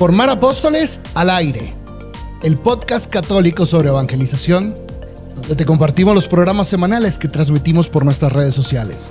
Formar Apóstoles al aire, el podcast católico sobre evangelización, donde te compartimos los programas semanales que transmitimos por nuestras redes sociales.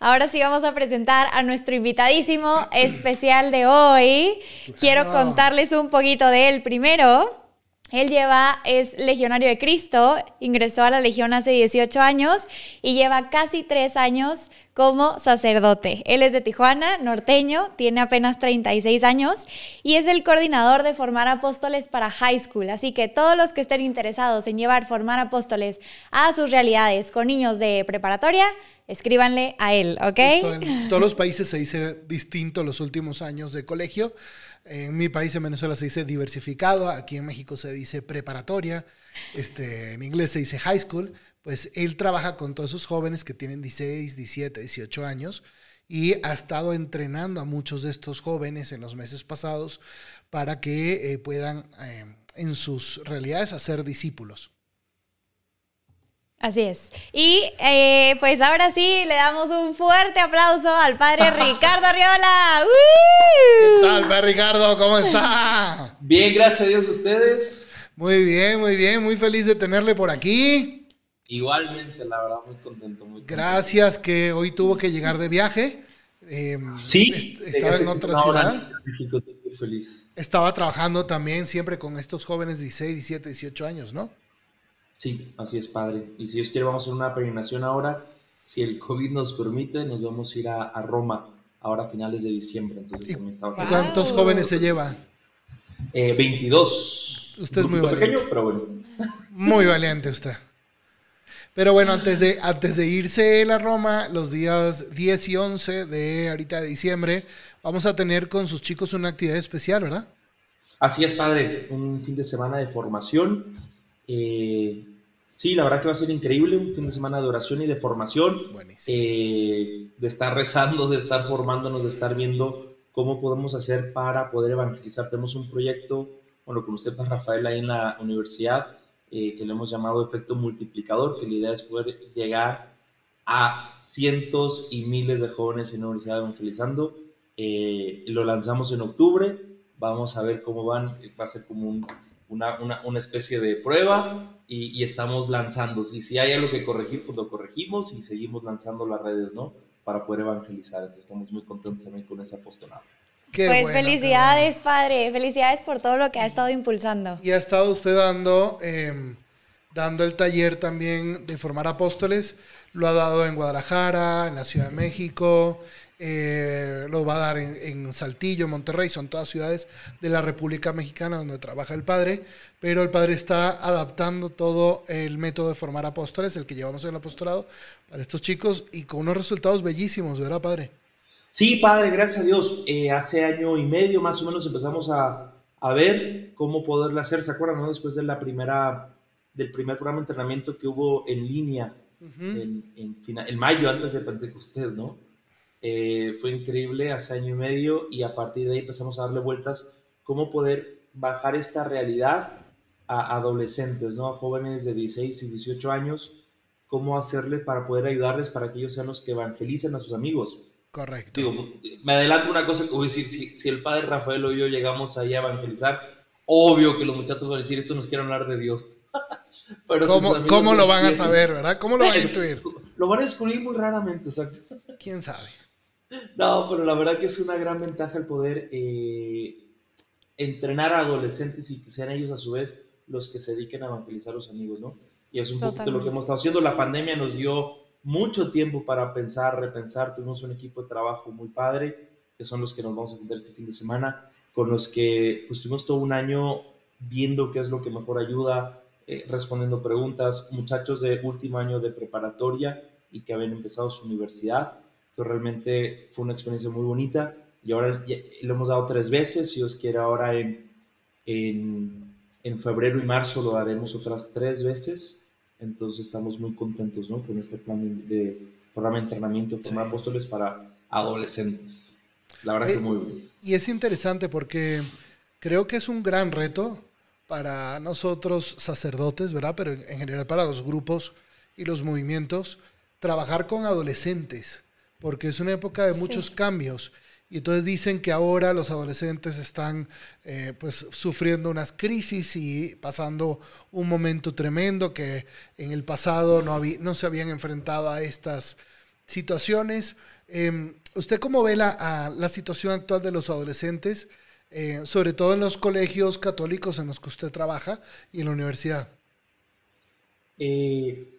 Ahora sí vamos a presentar a nuestro invitadísimo especial de hoy. Quiero contarles un poquito de él primero. Él lleva, es legionario de Cristo, ingresó a la Legión hace 18 años y lleva casi tres años como sacerdote. Él es de Tijuana, norteño, tiene apenas 36 años y es el coordinador de formar apóstoles para high school. Así que todos los que estén interesados en llevar formar apóstoles a sus realidades con niños de preparatoria, escríbanle a él, ¿ok? en todos los países se dice distinto los últimos años de colegio. En mi país, en Venezuela, se dice diversificado. Aquí en México se dice preparatoria. Este, en inglés se dice high school. Pues él trabaja con todos esos jóvenes que tienen 16, 17, 18 años y ha estado entrenando a muchos de estos jóvenes en los meses pasados para que eh, puedan eh, en sus realidades hacer discípulos. Así es. Y eh, pues ahora sí le damos un fuerte aplauso al padre Ricardo Arriola. ¿Qué tal, padre Ricardo? ¿Cómo está? Bien, gracias a Dios ustedes. Muy bien, muy bien. Muy feliz de tenerle por aquí. Igualmente, la verdad, muy contento. Muy Gracias que hoy tuvo que llegar de viaje. Em, sí, estaba en otra ciudad. México, feliz. Estaba trabajando también siempre con estos jóvenes de 16, 17, 18 años, ¿no? Sí, así es, padre. Y si Dios quiere, vamos a hacer una peregrinación ahora. Si el COVID nos permite, nos vamos a ir a, Roma ahora a finales de diciembre. Entonces, ¿Y cuántos jóvenes se lleva? Eh, 22. Usted es muy valiente. pequeño, pero bueno. Muy valiente usted. Pero bueno, antes de, antes de irse a Roma, los días 10 y 11 de ahorita de diciembre, vamos a tener con sus chicos una actividad especial, ¿verdad? Así es, padre. Un fin de semana de formación eh, sí, la verdad que va a ser increíble, un fin de semana de oración y de formación, eh, de estar rezando, de estar formándonos, de estar viendo cómo podemos hacer para poder evangelizar. Tenemos un proyecto, bueno, con usted, Rafael, ahí en la universidad, eh, que le hemos llamado efecto multiplicador, que la idea es poder llegar a cientos y miles de jóvenes en la universidad evangelizando. lo lanzamos en octubre, vamos a ver cómo van, va a ser como un una, una, una especie de prueba y, y, estamos lanzando. Y si hay algo que corregir, pues lo corregimos y seguimos lanzando las redes, ¿no? Para poder evangelizar. Entonces estamos muy contentos también con ese apostolado. pues felicidades, padre. Felicidades por todo lo que ha estado impulsando. Y ha estado usted dando, em, dando el taller también de formar apóstoles. Lo ha dado en Guadalajara, en la Ciudad de México, eh, lo va a dar en, Saltillo, Monterrey, son todas ciudades de la República Mexicana donde trabaja el padre, pero el padre está adaptando todo el método de formar apóstoles, el que llevamos en el apostolado, para estos chicos y con unos resultados bellísimos, ¿verdad, padre? Sí, padre, gracias a Dios. Eh, hace año y medio más o menos empezamos a, a ver cómo poderle hacer, ¿se acuerdan? No? Después de la primera, del primer programa de entrenamiento que hubo en línea en, en mayo antes de Pentecostés, ¿no? Eh, fue increíble hace año y medio y a partir de ahí empezamos a darle vueltas cómo poder bajar esta realidad a adolescentes, ¿no? a jóvenes de 16 y 18 años, cómo hacerle para poder ayudarles para que ellos sean los que evangelicen a sus amigos. Correcto. me adelanto una cosa a decir, si, si el padre Rafael o yo llegamos ahí a evangelizar, obvio que los muchachos van a decir, esto nos quiere hablar de Dios. Pero ¿Cómo, ¿cómo lo van a saber, verdad? ¿Cómo lo van a intuir? Lo van a descubrir muy raramente, exacto. ¿Quién sabe? No, pero la verdad que es una gran ventaja el poder eh, entrenar a adolescentes y que sean ellos a su vez los que se dediquen a evangelizar a los amigos, ¿no? Y es un poco de lo que hemos estado haciendo. La pandemia nos dio mucho tiempo para pensar, repensar. Tuvimos un equipo de trabajo muy padre, que son los que nos vamos a juntar este fin de semana, con los que pues, tuvimos todo un año viendo qué es lo que mejor ayuda, eh, respondiendo preguntas, muchachos de último año de preparatoria y que habían empezado su universidad realmente fue una experiencia muy bonita y ahora lo hemos dado tres veces. Si os quiere, ahora en, en, en, febrero y marzo lo haremos otras tres veces. Entonces estamos muy contentos ¿no? con este plan de, programa de entrenamiento de formar apóstoles para adolescentes. La verdad que eh, muy bien. Y es interesante porque creo que es un gran reto para nosotros sacerdotes, ¿verdad? Pero en general para los grupos y los movimientos trabajar con adolescentes, porque es una época de muchos cambios. Y entonces dicen que ahora los adolescentes están eh, pues sufriendo unas crisis y pasando un momento tremendo que en el pasado no, no se habían enfrentado a estas situaciones. Em, ¿Usted cómo ve la, la, situación actual de los adolescentes, eh, sobre todo en los colegios católicos en los que usted trabaja y en la universidad? Eh,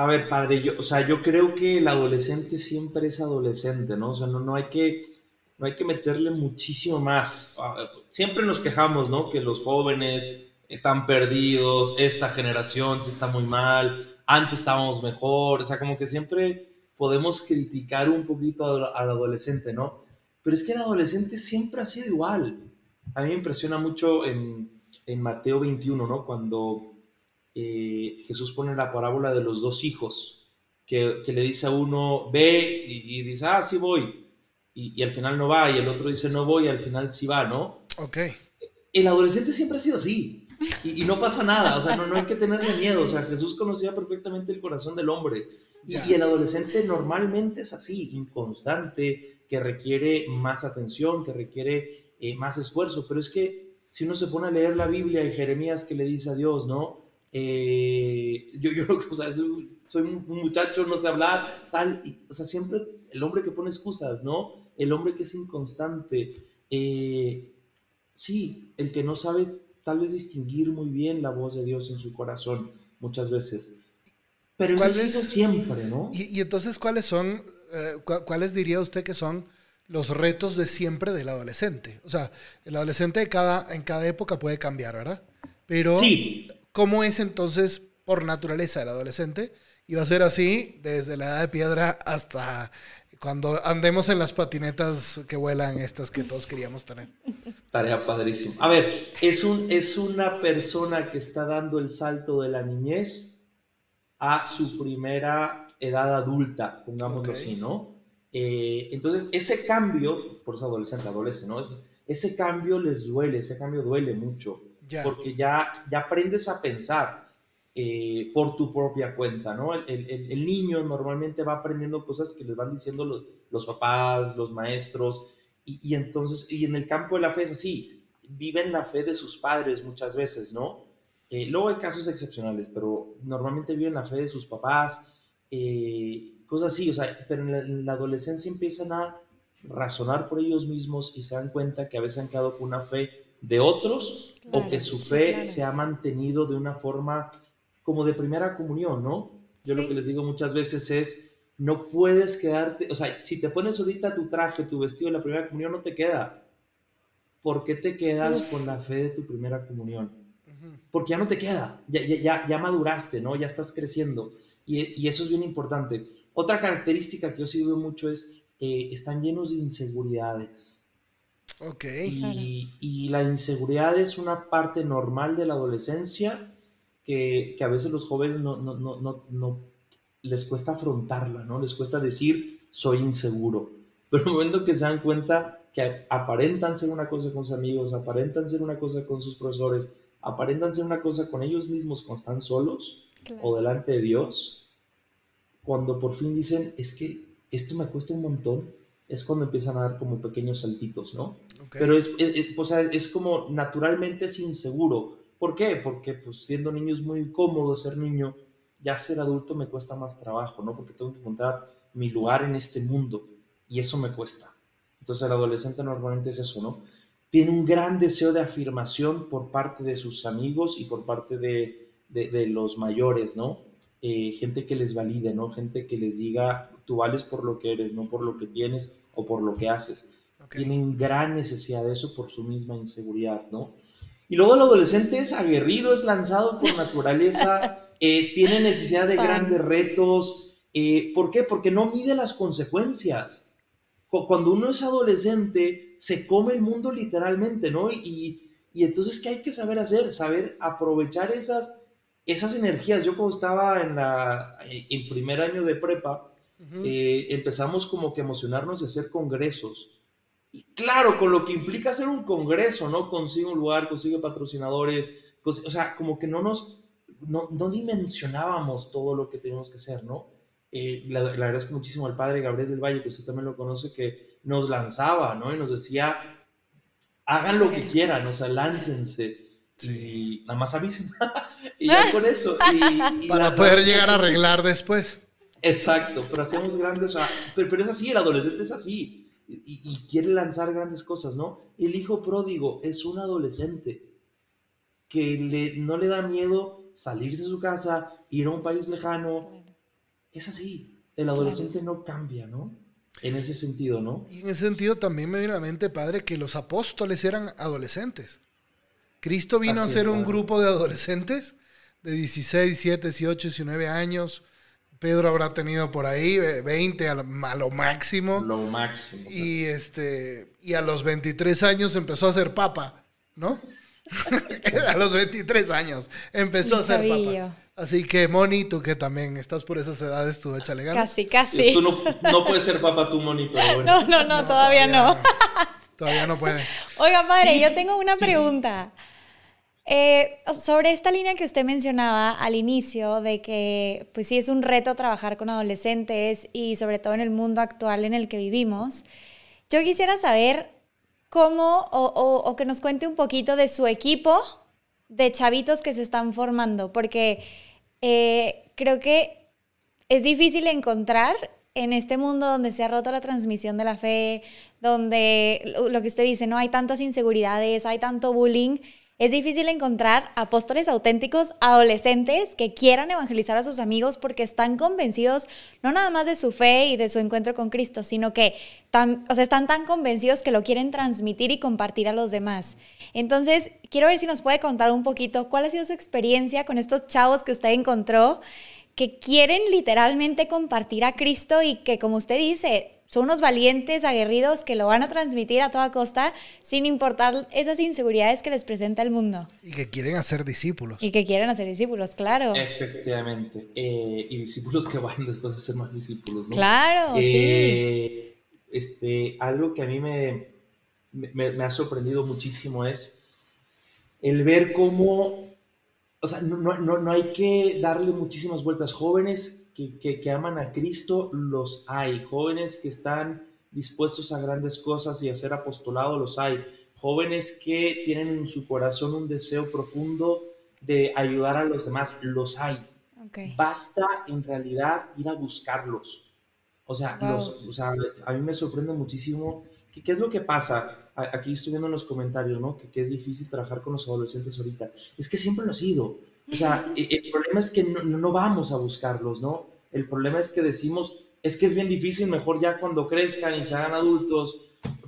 a ver, padre, yo, o sea, yo creo que el adolescente siempre es adolescente, ¿no? O sea, no, no, hay, que, no hay que meterle muchísimo más. Ah, siempre nos quejamos, ¿no? Que los jóvenes están perdidos, esta generación se está muy mal, antes estábamos mejor, o sea, como que siempre podemos criticar un poquito al, adolescente, ¿no? Pero es que el adolescente siempre ha sido igual. A mí me impresiona mucho en, en Mateo 21, ¿no? Cuando eh, Jesús pone la parábola de los dos hijos, que, le dice a uno, ve, y, dice, ah, sí voy, y, al final no va, y el otro dice, no voy, y al final sí va, ¿no? Ok. El adolescente siempre ha sido así, y, no pasa nada, o sea, no, no, hay que tenerle miedo, o sea, Jesús conocía perfectamente el corazón del hombre, y, el adolescente normalmente es así, inconstante, que requiere más atención, que requiere eh, más esfuerzo, pero es que si uno se pone a leer la Biblia y Jeremías que le dice a Dios, ¿no? Eh, yo, yo o sea, soy, un, muchacho, no sé hablar, tal, o sea, siempre el hombre que pone excusas, ¿no? El hombre que es inconstante. Eh, sí, el que no sabe tal vez distinguir muy bien la voz de Dios en su corazón muchas veces. Pero eso es siempre, ¿no? Y, entonces, ¿cuáles son, eh, cuáles diría usted que son los retos de siempre del adolescente? O sea, el adolescente de cada, en cada época puede cambiar, ¿verdad? Pero sí. ¿Cómo es entonces por naturaleza el adolescente? Y va a ser así desde la edad de piedra hasta cuando andemos en las patinetas que vuelan estas que todos queríamos tener. Tarea padrísima. A ver, es, un, es una persona que está dando el salto de la niñez a su primera edad adulta, pongámoslo así, ¿no? Eh, entonces, ese cambio, por eso adolescente, adolescente, ¿no? ese cambio les duele, ese cambio duele mucho porque ya, ya aprendes a pensar eh, por tu propia cuenta, ¿no? El, niño normalmente va aprendiendo cosas que les van diciendo los, los papás, los maestros, y, entonces, y en el campo de la fe es así, viven la fe de sus padres muchas veces, ¿no? Eh, luego hay casos excepcionales, pero normalmente viven la fe de sus papás, eh, cosas así, o sea, pero en la, adolescencia empiezan a razonar por ellos mismos y se dan cuenta que a veces han quedado con una fe de otros o que su fe se ha mantenido de una forma como de primera comunión, ¿no? Yo lo que les digo muchas veces es, no puedes quedarte, o sea, si te pones ahorita tu traje, tu vestido de la primera comunión, no te queda. ¿Por qué te quedas con la fe de tu primera comunión? Porque ya no te queda, ya, ya, ya maduraste, ¿no? Ya esty creciendo. Y, eso es bien importante. Otra característica que yo sí veo mucho es, eh, están llenos de inseguridades Ok. Y, la inseguridad es una parte normal de la adolescencia que, a veces los jóvenes no, no, no, no, les cuesta afrontarla, ¿no? Les cuesta decir, soy inseguro. Pero en el momento que se dan cuenta que aparentan ser una cosa con sus amigos, aparentan ser una cosa con sus profesores, aparentan ser una cosa con ellos mismos cuando están solos o delante de Dios, cuando por fin dicen, es que esto me cuesta un montón, es cuando empiezan a dar como pequeños saltitos, ¿no? Pero es, es, como naturalmente es inseguro. ¿Por qué? Porque pues, siendo niño es muy cómodo ser niño, ya ser adulto me cuesta más trabajo, ¿no? Porque tengo que encontrar mi lugar en este mundo y eso me cuesta. Entonces el adolescente normalmente es eso, ¿no? Tiene un gran deseo de afirmación por parte de sus amigos y por parte de, de, los mayores, ¿no? Eh, gente que les valide, ¿no? Gente que les diga, tú vales por lo que eres, no por lo que tienes o por lo que haces tienen gran necesidad de eso por su misma inseguridad, ¿no? Y luego el adolescente es aguerrido, es lanzado por naturaleza, eh, tiene necesidad de grandes retos. Eh, ¿Por qué? Porque no mide las consecuencias. Cuando uno es adolescente, se come el mundo literalmente, ¿no? Y, y entonces, ¿qué hay que saber hacer? Saber aprovechar esas, esas energías. Yo cuando estaba en, la, en primer año de prepa, eh, empezamos como que emocionarnos de hacer congresos claro, con lo que implica hacer un congreso, ¿no? Consigue un lugar, consigue patrocinadores, o sea, como que no nos, no, dimensionábamos todo lo que tenemos que hacer, ¿no? eh, le, agradezco muchísimo al padre Gabriel del Valle, que usted también lo conoce, que nos lanzaba, ¿no? Y nos decía, hagan lo que quieran, o sea, láncense. Y nada más avisen. y ya con eso. Para poder llegar a arreglar después. Exacto, pero hacemos grandes, o sea, pero, es así, el adolescente es así. Y, quiere lanzar grandes cosas, ¿no? El hijo pródigo es un adolescente que le, no le da miedo salirse de su casa, ir a un país lejano. Es así. El adolescente no cambia, ¿no? En ese sentido, ¿no? Y en ese sentido también me viene a la mente, padre, que los apóstoles eran adolescentes. Cristo vino a ser un grupo de adolescentes de 16, 17, 18, 19 años. Pedro habrá tenido por ahí 20 a lo, máximo. Lo máximo. Y, este, y a los 23 años empezó a ser papa, ¿no? a los 23 años empezó a ser papa. Así que, Moni, tú que también estás por esas edades, tú échale ganas. Casi, casi. Tú no, puedes ser papa tú, Moni, pero bueno. No, no, no, todavía, no. Todavía no puede. Oiga, padre, yo tengo una pregunta. Eh, sobre esta línea que usted mencionaba al inicio, de que pues sí es un reto trabajar con adolescentes y sobre todo en el mundo actual en el que vivimos, yo quisiera saber cómo o, que nos cuente un poquito de su equipo de chavitos que se están formando, porque eh, creo que es difícil encontrar en este mundo donde se ha roto la transmisión de la fe, donde lo que usted dice, no hay tantas inseguridades, hay tanto bullying, es difícil encontrar apóstoles auténticos adolescentes que quieran evangelizar a sus amigos porque están convencidos no nada más de su fe y de su encuentro con Cristo, sino que o sea, están tan convencidos que lo quieren transmitir y compartir a los demás. Entonces, quiero ver si nos puede contar un poquito cuál ha sido su experiencia con estos chavos que usted encontró que quieren literalmente compartir a Cristo y que, como usted dice, son unos valientes, aguerridos que lo van a transmitir a toda costa sin importar esas inseguridades que les presenta el mundo. Y que quieren hacer discípulos. Y que quieren hacer discípulos, claro. Efectivamente. Eh, y discípulos que van después a ser más discípulos, ¿no? Claro, eh, sí. Este, algo que a mí me, me, ha sorprendido muchísimo es el ver cómo, o sea, no, no, no hay que darle muchísimas vueltas. Jóvenes que, aman a Cristo, los hay. Jóvenes que están dispuestos a grandes cosas y a ser apostolado, los hay. Jóvenes que tienen en su corazón un deseo profundo de ayudar a los demás, los hay. Basta en realidad ir a buscarlos. O sea, a mí me sorprende muchísimo. Que, ¿Qué es lo que pasa? Aquí estoy viendo en los comentarios, ¿no? Que, es difícil trabajar con los adolescentes ahorita. Es que siempre lo ha sido. O sea, e, el problema es que no, no, vamos a buscarlos, ¿no? El problema es que decimos, es que es bien difícil, mejor ya cuando crezcan y se hagan adultos,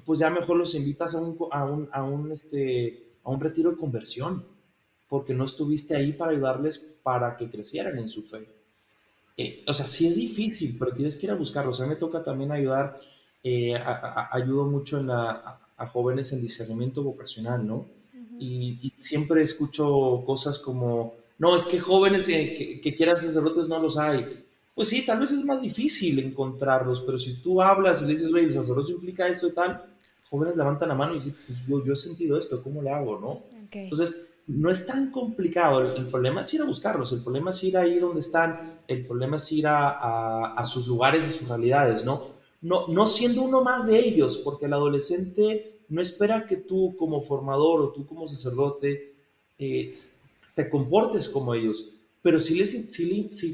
pues ya mejor los invitas a un, a un, a un, este, a un retiro de conversión, porque no estuviste ahí para ayudarles para que crecieran en su fe. Eh, o sea, sí es difícil, pero tienes que ir a buscarlos. A mí me toca también ayudar, eh, ayudo mucho en la, a, jóvenes en discernimiento vocacional, ¿no? y, y, siempre escucho cosas como, no, es que jóvenes que, que, quieran ser sacerdotes no los hay pues sí, tal vez es más difícil encontrarlos, pero si tú hablas y le dices, oye, el sacerdocio implica esto y tal, jóvenes levantan la mano y dicen, pues yo, yo he sentido esto, ¿cómo le hago, no? Entonces, no es tan complicado, el, problema es ir a buscarlos, el problema es ir ahí donde están, el problema es ir a, a, sus lugares, a sus realidades, ¿no? ¿no? No siendo uno más de ellos, porque el adolescente no espera que tú como formador o tú como sacerdote eh, te comportes como ellos pero si le, si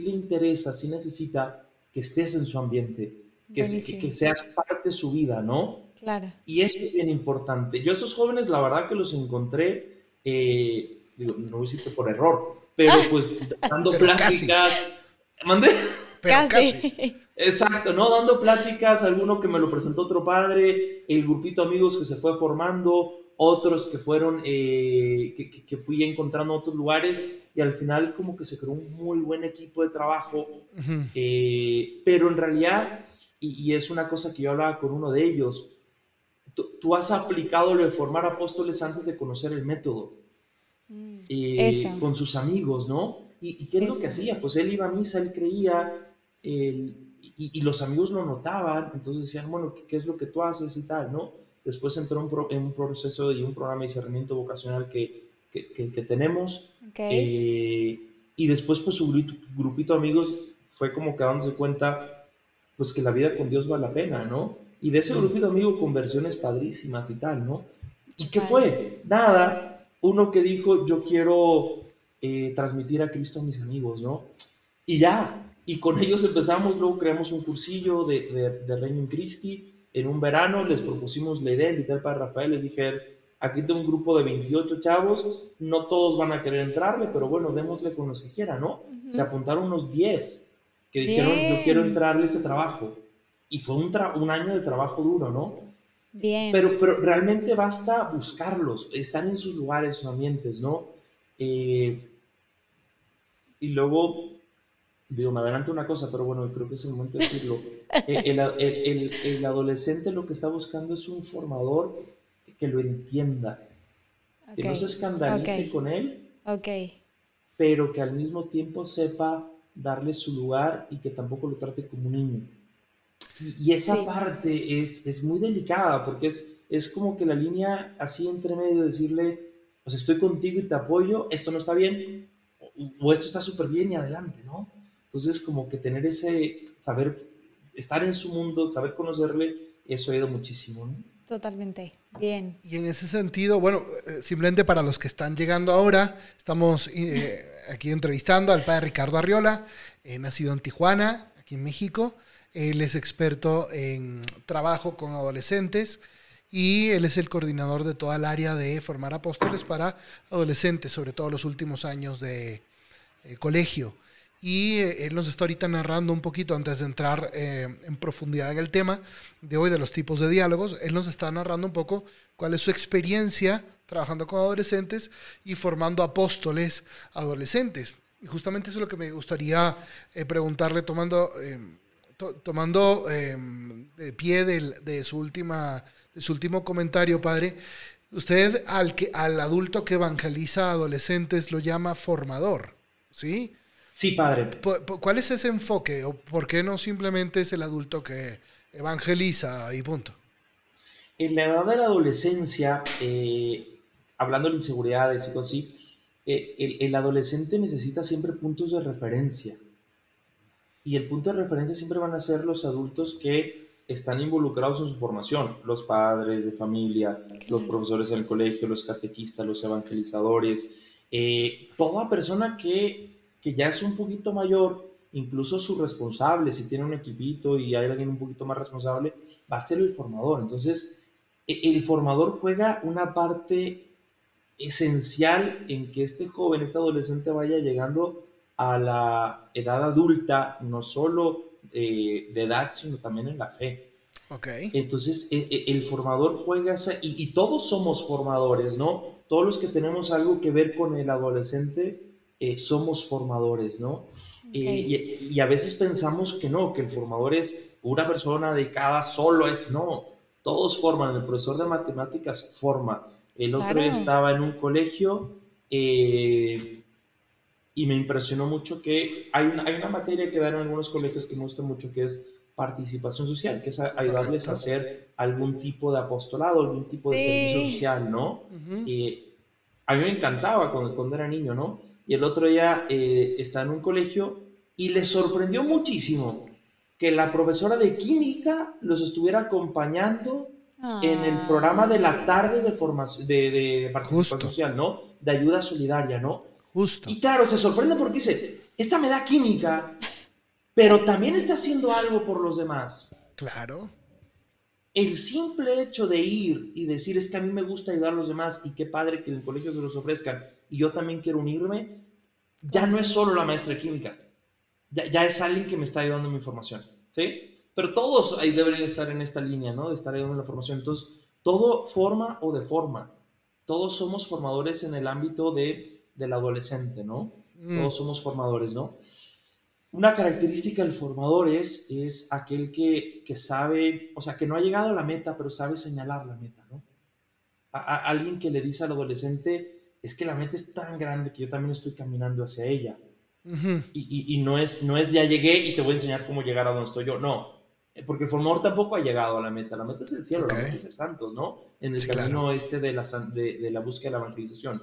le, interesa, si necesita que estés en su ambiente, que, que, seas parte de su vida, ¿no? Claro. Y eso es bien importante. Yo a estos jóvenes, la verdad que los encontré, eh, digo, no hiciste por error, pero pues dando pláticas. ¿Mandé? casi. Exacto, ¿no? Dando pláticas, alguno que me lo presentó otro padre, el grupito de amigos que se fue formando, otros que fueron, eh, que, que, fui encontrando en otros lugares y al final como que se creó un muy buen equipo de trabajo, eh, pero en realidad, y, es una cosa que yo hablaba con uno de ellos, tú, has aplicado lo de formar apóstoles antes de conocer el método, mm, eh, con sus amigos, ¿no? ¿Y, qué es lo que hacía? Pues él iba a misa, él creía, y, y, los amigos lo notaban, entonces decían, bueno, ¿qué, ¿qué, es lo que tú haces y tal, ¿no? Después entró en un proceso y un programa de discernimiento vocacional que, que, que, tenemos. Eh, y después, pues su grupito de amigos fue como que dándose cuenta, pues que la vida con Dios vale la pena, ¿no? Y de ese grupo de amigos conversiones padrísimas y tal, ¿no? ¿Y qué fue? Nada, uno que dijo, yo quiero eh, transmitir a Cristo a mis amigos, ¿no? Y ya, y con ellos empezamos, luego creamos un cursillo de, de, de Reino en Christi, en un verano les propusimos la idea, invitar para Rafael, les dije, aquí tengo un grupo de 28 chavos, no todos van a querer entrarle, pero bueno, démosle con los que quieran, ¿no? Se apuntaron unos 10 que dijeron, yo quiero entrarle ese trabajo. Y fue un, un año de trabajo duro, ¿no? Bien. Pero, pero realmente basta buscarlos, están en sus lugares, sus ambientes, ¿no? Eh, y luego, digo, me adelanto una cosa, pero bueno, creo que es el momento de decirlo. Eh, el, el, el, adolescente lo que está buscando es un formador que lo entienda, que no se escandalice con él, okay. pero que al mismo tiempo sepa darle su lugar y que tampoco lo trate como un niño. Y, esa parte es, es muy delicada porque es, es como que la línea así entre medio, decirle, pues estoy contigo y te apoyo, esto no está bien, o, esto está súper bien y adelante, ¿no? Entonces como que tener ese, saber estar en su mundo, saber conocerle, eso ha ido muchísimo, ¿no? Totalmente. Bien. Y en ese sentido, bueno, eh, simplemente para los que están llegando ahora, estamos eh, aquí entrevistando al padre Ricardo Arriola, eh, nacido en Tijuana, aquí en México. Él es experto en trabajo con adolescentes y él es el coordinador de toda el área de formar apóstoles para adolescentes, sobre todo los últimos años de colegio. Y eh, él nos está ahorita narrando un poquito, antes de entrar eh, en profundidad en el tema de hoy, de los tipos de diálogos, él nos está narrando un poco cuál es su experiencia trabajando con adolescentes y formando apóstoles adolescentes. Y justamente eso es lo que me gustaría eh, preguntarle, tomando, tomando de pie de, su última, su último comentario, padre. Usted al, que, al adulto que evangeliza adolescentes lo llama formador, ¿sí? Sí, padre. ¿Cuál es ese enfoque? ¿O por qué no simplemente es el adulto que evangeliza y punto? En la edad de la adolescencia, eh, hablando de inseguridades y cosas así, eh, el, adolescente necesita siempre puntos de referencia. Y el punto de referencia siempre van a ser los adultos que están involucrados en su formación, los padres de familia, los profesores en el colegio, los catequistas, los evangelizadores, eh, toda persona que que ya es un poquito mayor, incluso su responsable, si tiene un equipito y hay alguien un poquito más responsable, va a ser el formador. Entonces, e, el formador juega una parte esencial en que este joven, este adolescente vaya llegando a la edad adulta, no solo eh, de edad, sino también en la fe. Okay. Entonces, e, e, el, formador juega esa, y, y, todos somos formadores, ¿no? Todos los que tenemos algo que ver con el adolescente, eh, somos formadores, ¿no? Eh, y, a veces pensamos que no, que el formador es una persona dedicada solo a esto. No, todos forman. El profesor de matemáticas forma. El otro día estaba en un colegio eh, y me impresionó mucho que hay una, hay una materia que dan en algunos colegios que me gusta mucho, que es participación social, que es ayudarles a hacer algún tipo de apostolado, algún tipo de servicio social, ¿no? y a mí me encantaba cuando, cuando era niño, ¿no? Y el otro día eh, está en un colegio y le sorprendió muchísimo que la profesora de química los estuviera acompañando en el programa de la tarde de, formación, de, participación social, ¿no? De ayuda solidaria, ¿no? Justo. Y claro, se sorprende porque dice, esta me da química, pero también está haciendo algo por los demás. Claro. El simple hecho de ir y decir, es que a mí me gusta ayudar a los demás y qué padre que en el colegio se los ofrezcan, y yo también quiero unirme, ya no es solo la maestra de química, ya, es alguien que me está ayudando en mi formación, ¿sí? Pero todos ahí deberían estar en esta línea, ¿no? De estar ayudando en la formación. Entonces, todo forma o deforma. Todos somos formadores en el ámbito de, del adolescente, ¿no? Mm. Todos somos formadores, ¿no? Una característica del formador es, es aquel que, que, sabe, o sea, que no ha llegado a la meta, pero sabe señalar la meta, ¿no? alguien que le dice al adolescente, es que la meta es tan grande que yo también estoy caminando hacia ella. y, y, no, es, no es ya llegué y te voy a enseñar cómo llegar a donde estoy yo. No, porque el formador tampoco ha llegado a la meta. La meta es el cielo, la meta es ser santos, ¿no? En el camino este de la, de, de la búsqueda de la evangelización.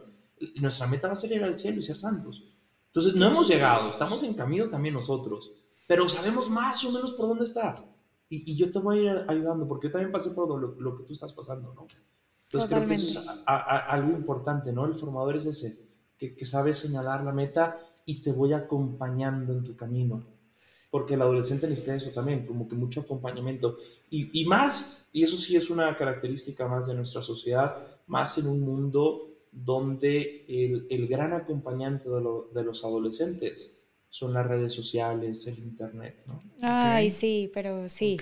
Nuestra meta va a ser llegar al cielo y ser santos. Entonces, no hemos llegado, estamos en camino también nosotros. pero sabemos más o menos por dónde está. Y, y yo te voy a ir ayudando, porque yo también pasé por lo, lo que tú estás pasando, ¿no? Entonces creo que eso es algo importante, ¿no? El formador es ese, que, que sabe señalar la meta y te voy acompañando en tu camino. Porque el adolescente necesita eso también, como que mucho acompañamiento. Y, y más, y eso sí es una característica más de nuestra sociedad, más en un mundo donde el, el gran acompañante de, de, los adolescentes son las redes sociales, el internet, ¿no? Ay, sí, pero sí.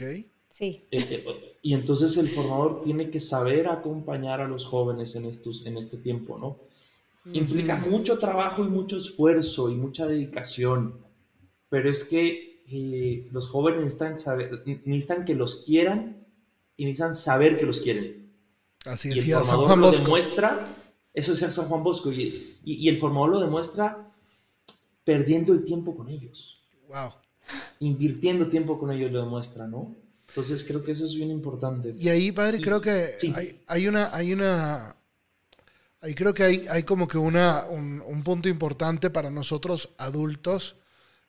Sí. Eh, eh, y entonces el formador tiene que saber acompañar a los jóvenes en, estos, en este tiempo, ¿no? Implica mucho trabajo y mucho esfuerzo y mucha dedicación, pero es que eh, los jóvenes necesitan, saber, necesitan que los quieran y necesitan saber que los quieren. Así es, y el formador lo demuestra, eso es San Juan Bosco, y, y, el formador lo demuestra perdiendo el tiempo con ellos. Wow. Invirtiendo tiempo con ellos lo demuestra, ¿no? Entonces creo que eso es bien importante. Y ahí, padre, creo que hay, hay, una, hay una, ahí creo que hay, hay como que una, un, un punto importante para nosotros adultos,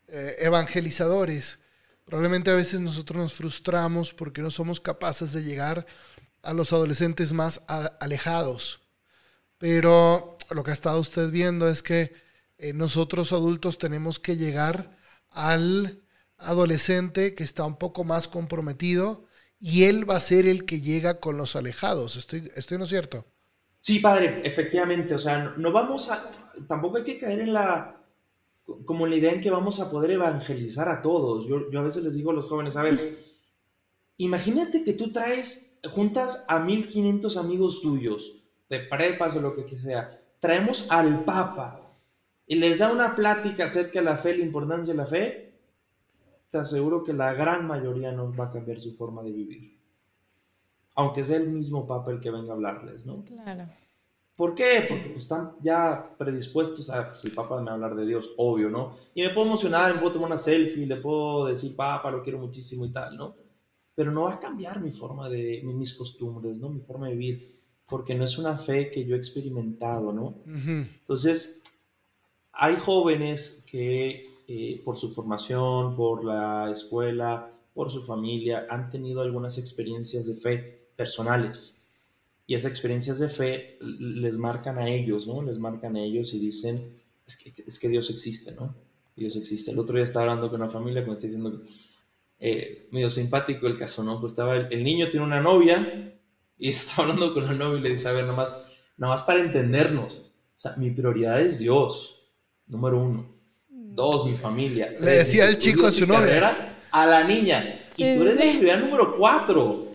eh, evangelizadores. Probablemente a veces nosotros nos frustramos porque no somos capaces de llegar a los adolescentes más alejados. Pero lo que ha estado usted viendo es que eh, nosotros adultos tenemos que llegar al adolescente que está un poco más comprometido y él va a ser el que llega con los alejados. ¿Estoy, estoy no es cierto? Sí, padre, efectivamente. O sea, no vamos a, tampoco hay que caer en la, como la idea en que vamos a poder evangelizar a todos. Yo, yo a veces les digo a los jóvenes, a ver, imagínate que tú traes, juntas a 1500 amigos tuyos, de prepas o lo que sea, traemos al Papa y les da una plática acerca de la fe, la importancia de la fe, te aseguro que la gran mayoría no va a cambiar su forma de vivir. Aunque sea el mismo Papa el que venga a hablarles, ¿no? Claro. ¿Por qué? Porque pues, están ya predispuestos a, si el Papa me va a hablar de Dios, obvio, ¿no? Y me puedo emocionar, me puedo tomar una selfie, le puedo decir, Papa, lo quiero muchísimo y tal, ¿no? Pero no va a cambiar mi forma de, mis costumbres, ¿no? Mi forma de vivir, porque no es una fe que yo he experimentado, ¿no? Entonces, hay jóvenes que eh, por su formación, por la escuela, por su familia, han tenido algunas experiencias de fe personales. Y esas experiencias de fe les marcan a ellos, ¿no? Les marcan a ellos y dicen, es que, es que Dios existe, ¿no? Dios existe. El otro día estaba hablando con una familia que me está diciendo, eh, medio simpático el caso, ¿no? Pues estaba, el, niño tiene una novia y está hablando con la novia y le dice, a ver, nomás, nomás para entendernos, o sea, mi prioridad es Dios, número uno. Dos, mi familia. Le decía el chico a su novia. A la niña. y tú eres la prioridad número cuatro.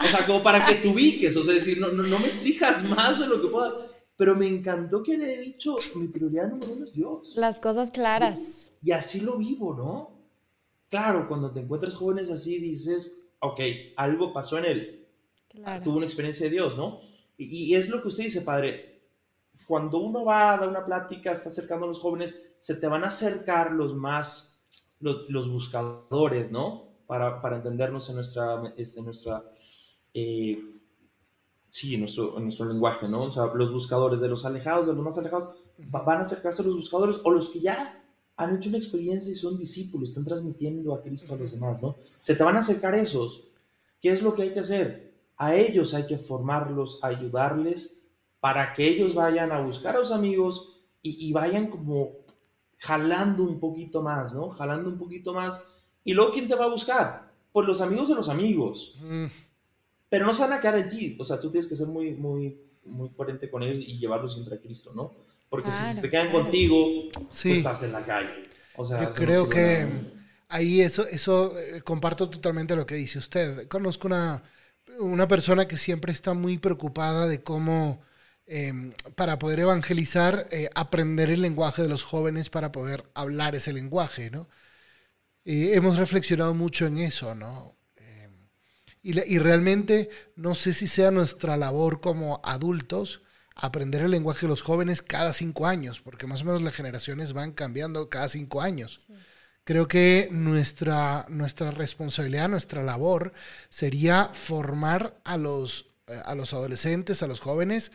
O sea, como para que te ubiques. O sea, decir, no, no, me exijas más de lo que pueda. Pero me encantó que le he dicho, mi prioridad número uno es Dios. Las cosas claras. Y, así lo vivo, ¿no? Claro, cuando te encuentras jóvenes así, dices, ok, algo pasó en él. Tuvo una experiencia de Dios, ¿no? Y, y es lo que usted dice, padre cuando uno va a dar una plática, está acercando a los jóvenes, se te van a acercar los más, los, buscadores, ¿no? Para, para, entendernos en nuestra, este, nuestra eh, sí, en nuestro, nuestro lenguaje, ¿no? O sea, los buscadores de los alejados, de los más alejados, van a acercarse a los buscadores o los que ya han hecho una experiencia y son discípulos, están transmitiendo a Cristo a los demás, ¿no? Se te van a acercar esos. ¿Qué es lo que hay que hacer? A ellos hay que formarlos, ayudarles para que ellos vayan a buscar a los amigos y, vayan como jalando un poquito más, ¿no? Jalando un poquito más. Y luego, ¿quién te va a buscar? Pues los amigos de los amigos. Mm. Pero no se van a quedar en ti. O sea, tú tienes que ser muy, muy, muy coherente con ellos y llevarlos siempre a Cristo, ¿no? Porque si te quedan contigo, pues estás en la calle. O sea, Yo creo que ahí eso, eso eh, comparto totalmente lo que dice usted. Conozco una, una persona que siempre está muy preocupada de cómo Em, para poder evangelizar, eh, aprender el lenguaje de los jóvenes para poder hablar ese lenguaje, ¿no? hemos reflexionado mucho en eso, ¿no? Em, y, y, realmente no sé si sea nuestra labor como adultos aprender el lenguaje de los jóvenes cada cinco años, porque más o menos las generaciones van cambiando cada cinco años. Creo que nuestra, nuestra responsabilidad, nuestra labor sería formar a los, eh, a los adolescentes, a los jóvenes,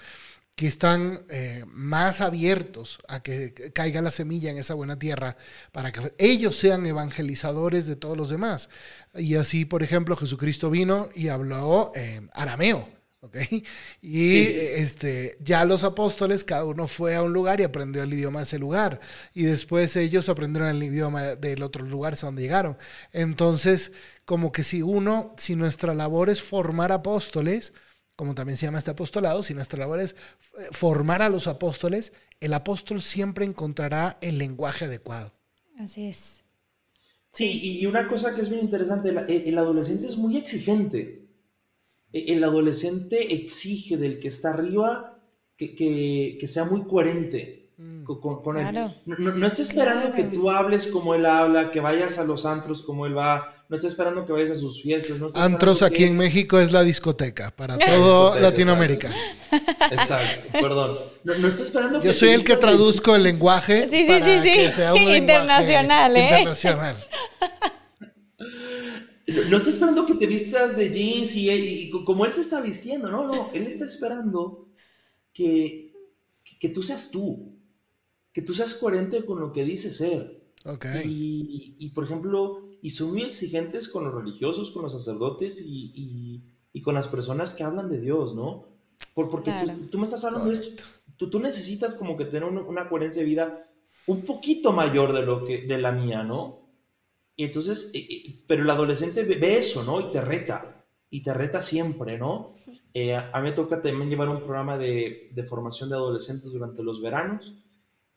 que están eh, más abiertos a que caiga la semilla en esa buena tierra para que ellos sean evangelizadores de todos los demás. Y así, por ejemplo, Jesucristo vino y habló en arameo. ¿okay? Y este, ya los apóstoles, cada uno fue a un lugar y aprendió el idioma de ese lugar. Y después ellos aprendieron el idioma del otro lugar a donde llegaron. Entonces, como que si uno, si nuestra labor es formar apóstoles, como también se llama este apostolado, si nuestra labor es eh, formar a los apóstoles, el apóstol siempre encontrará el lenguaje adecuado. Así es. Sí, y una cosa que es bien interesante, el, adolescente es muy exigente. E, el adolescente exige del que está arriba que, que sea muy coherente Mm. con, No, está esperando que tú hables como él habla, que vayas a los antros como él va, no está esperando que vayas a sus fiestas. antros aquí en México es la discoteca, para todo Latinoamérica. Exacto, perdón. No, está esperando que Yo soy el que traduzco el lenguaje. Sí, sí, sí, sí. internacional, ¿eh? Internacional. No está esperando que te vistas de jeans y, y, como él se está vistiendo, no, no, él está esperando que, que tú seas tú que tú seas coherente con lo que dices ser. Okay. Y, por ejemplo, y son muy exigentes con los religiosos, con los sacerdotes y, con las personas que hablan de Dios, ¿no? Por, porque tú, me estás hablando de esto. Tú, tú necesitas como que tener una, coherencia de vida un poquito mayor de, lo que, de la mía, ¿no? Y entonces, eh, eh, pero el adolescente ve, eso, ¿no? Y te reta, y te reta siempre, ¿no? Eh, a mí me toca también llevar un programa de, de formación de adolescentes durante los veranos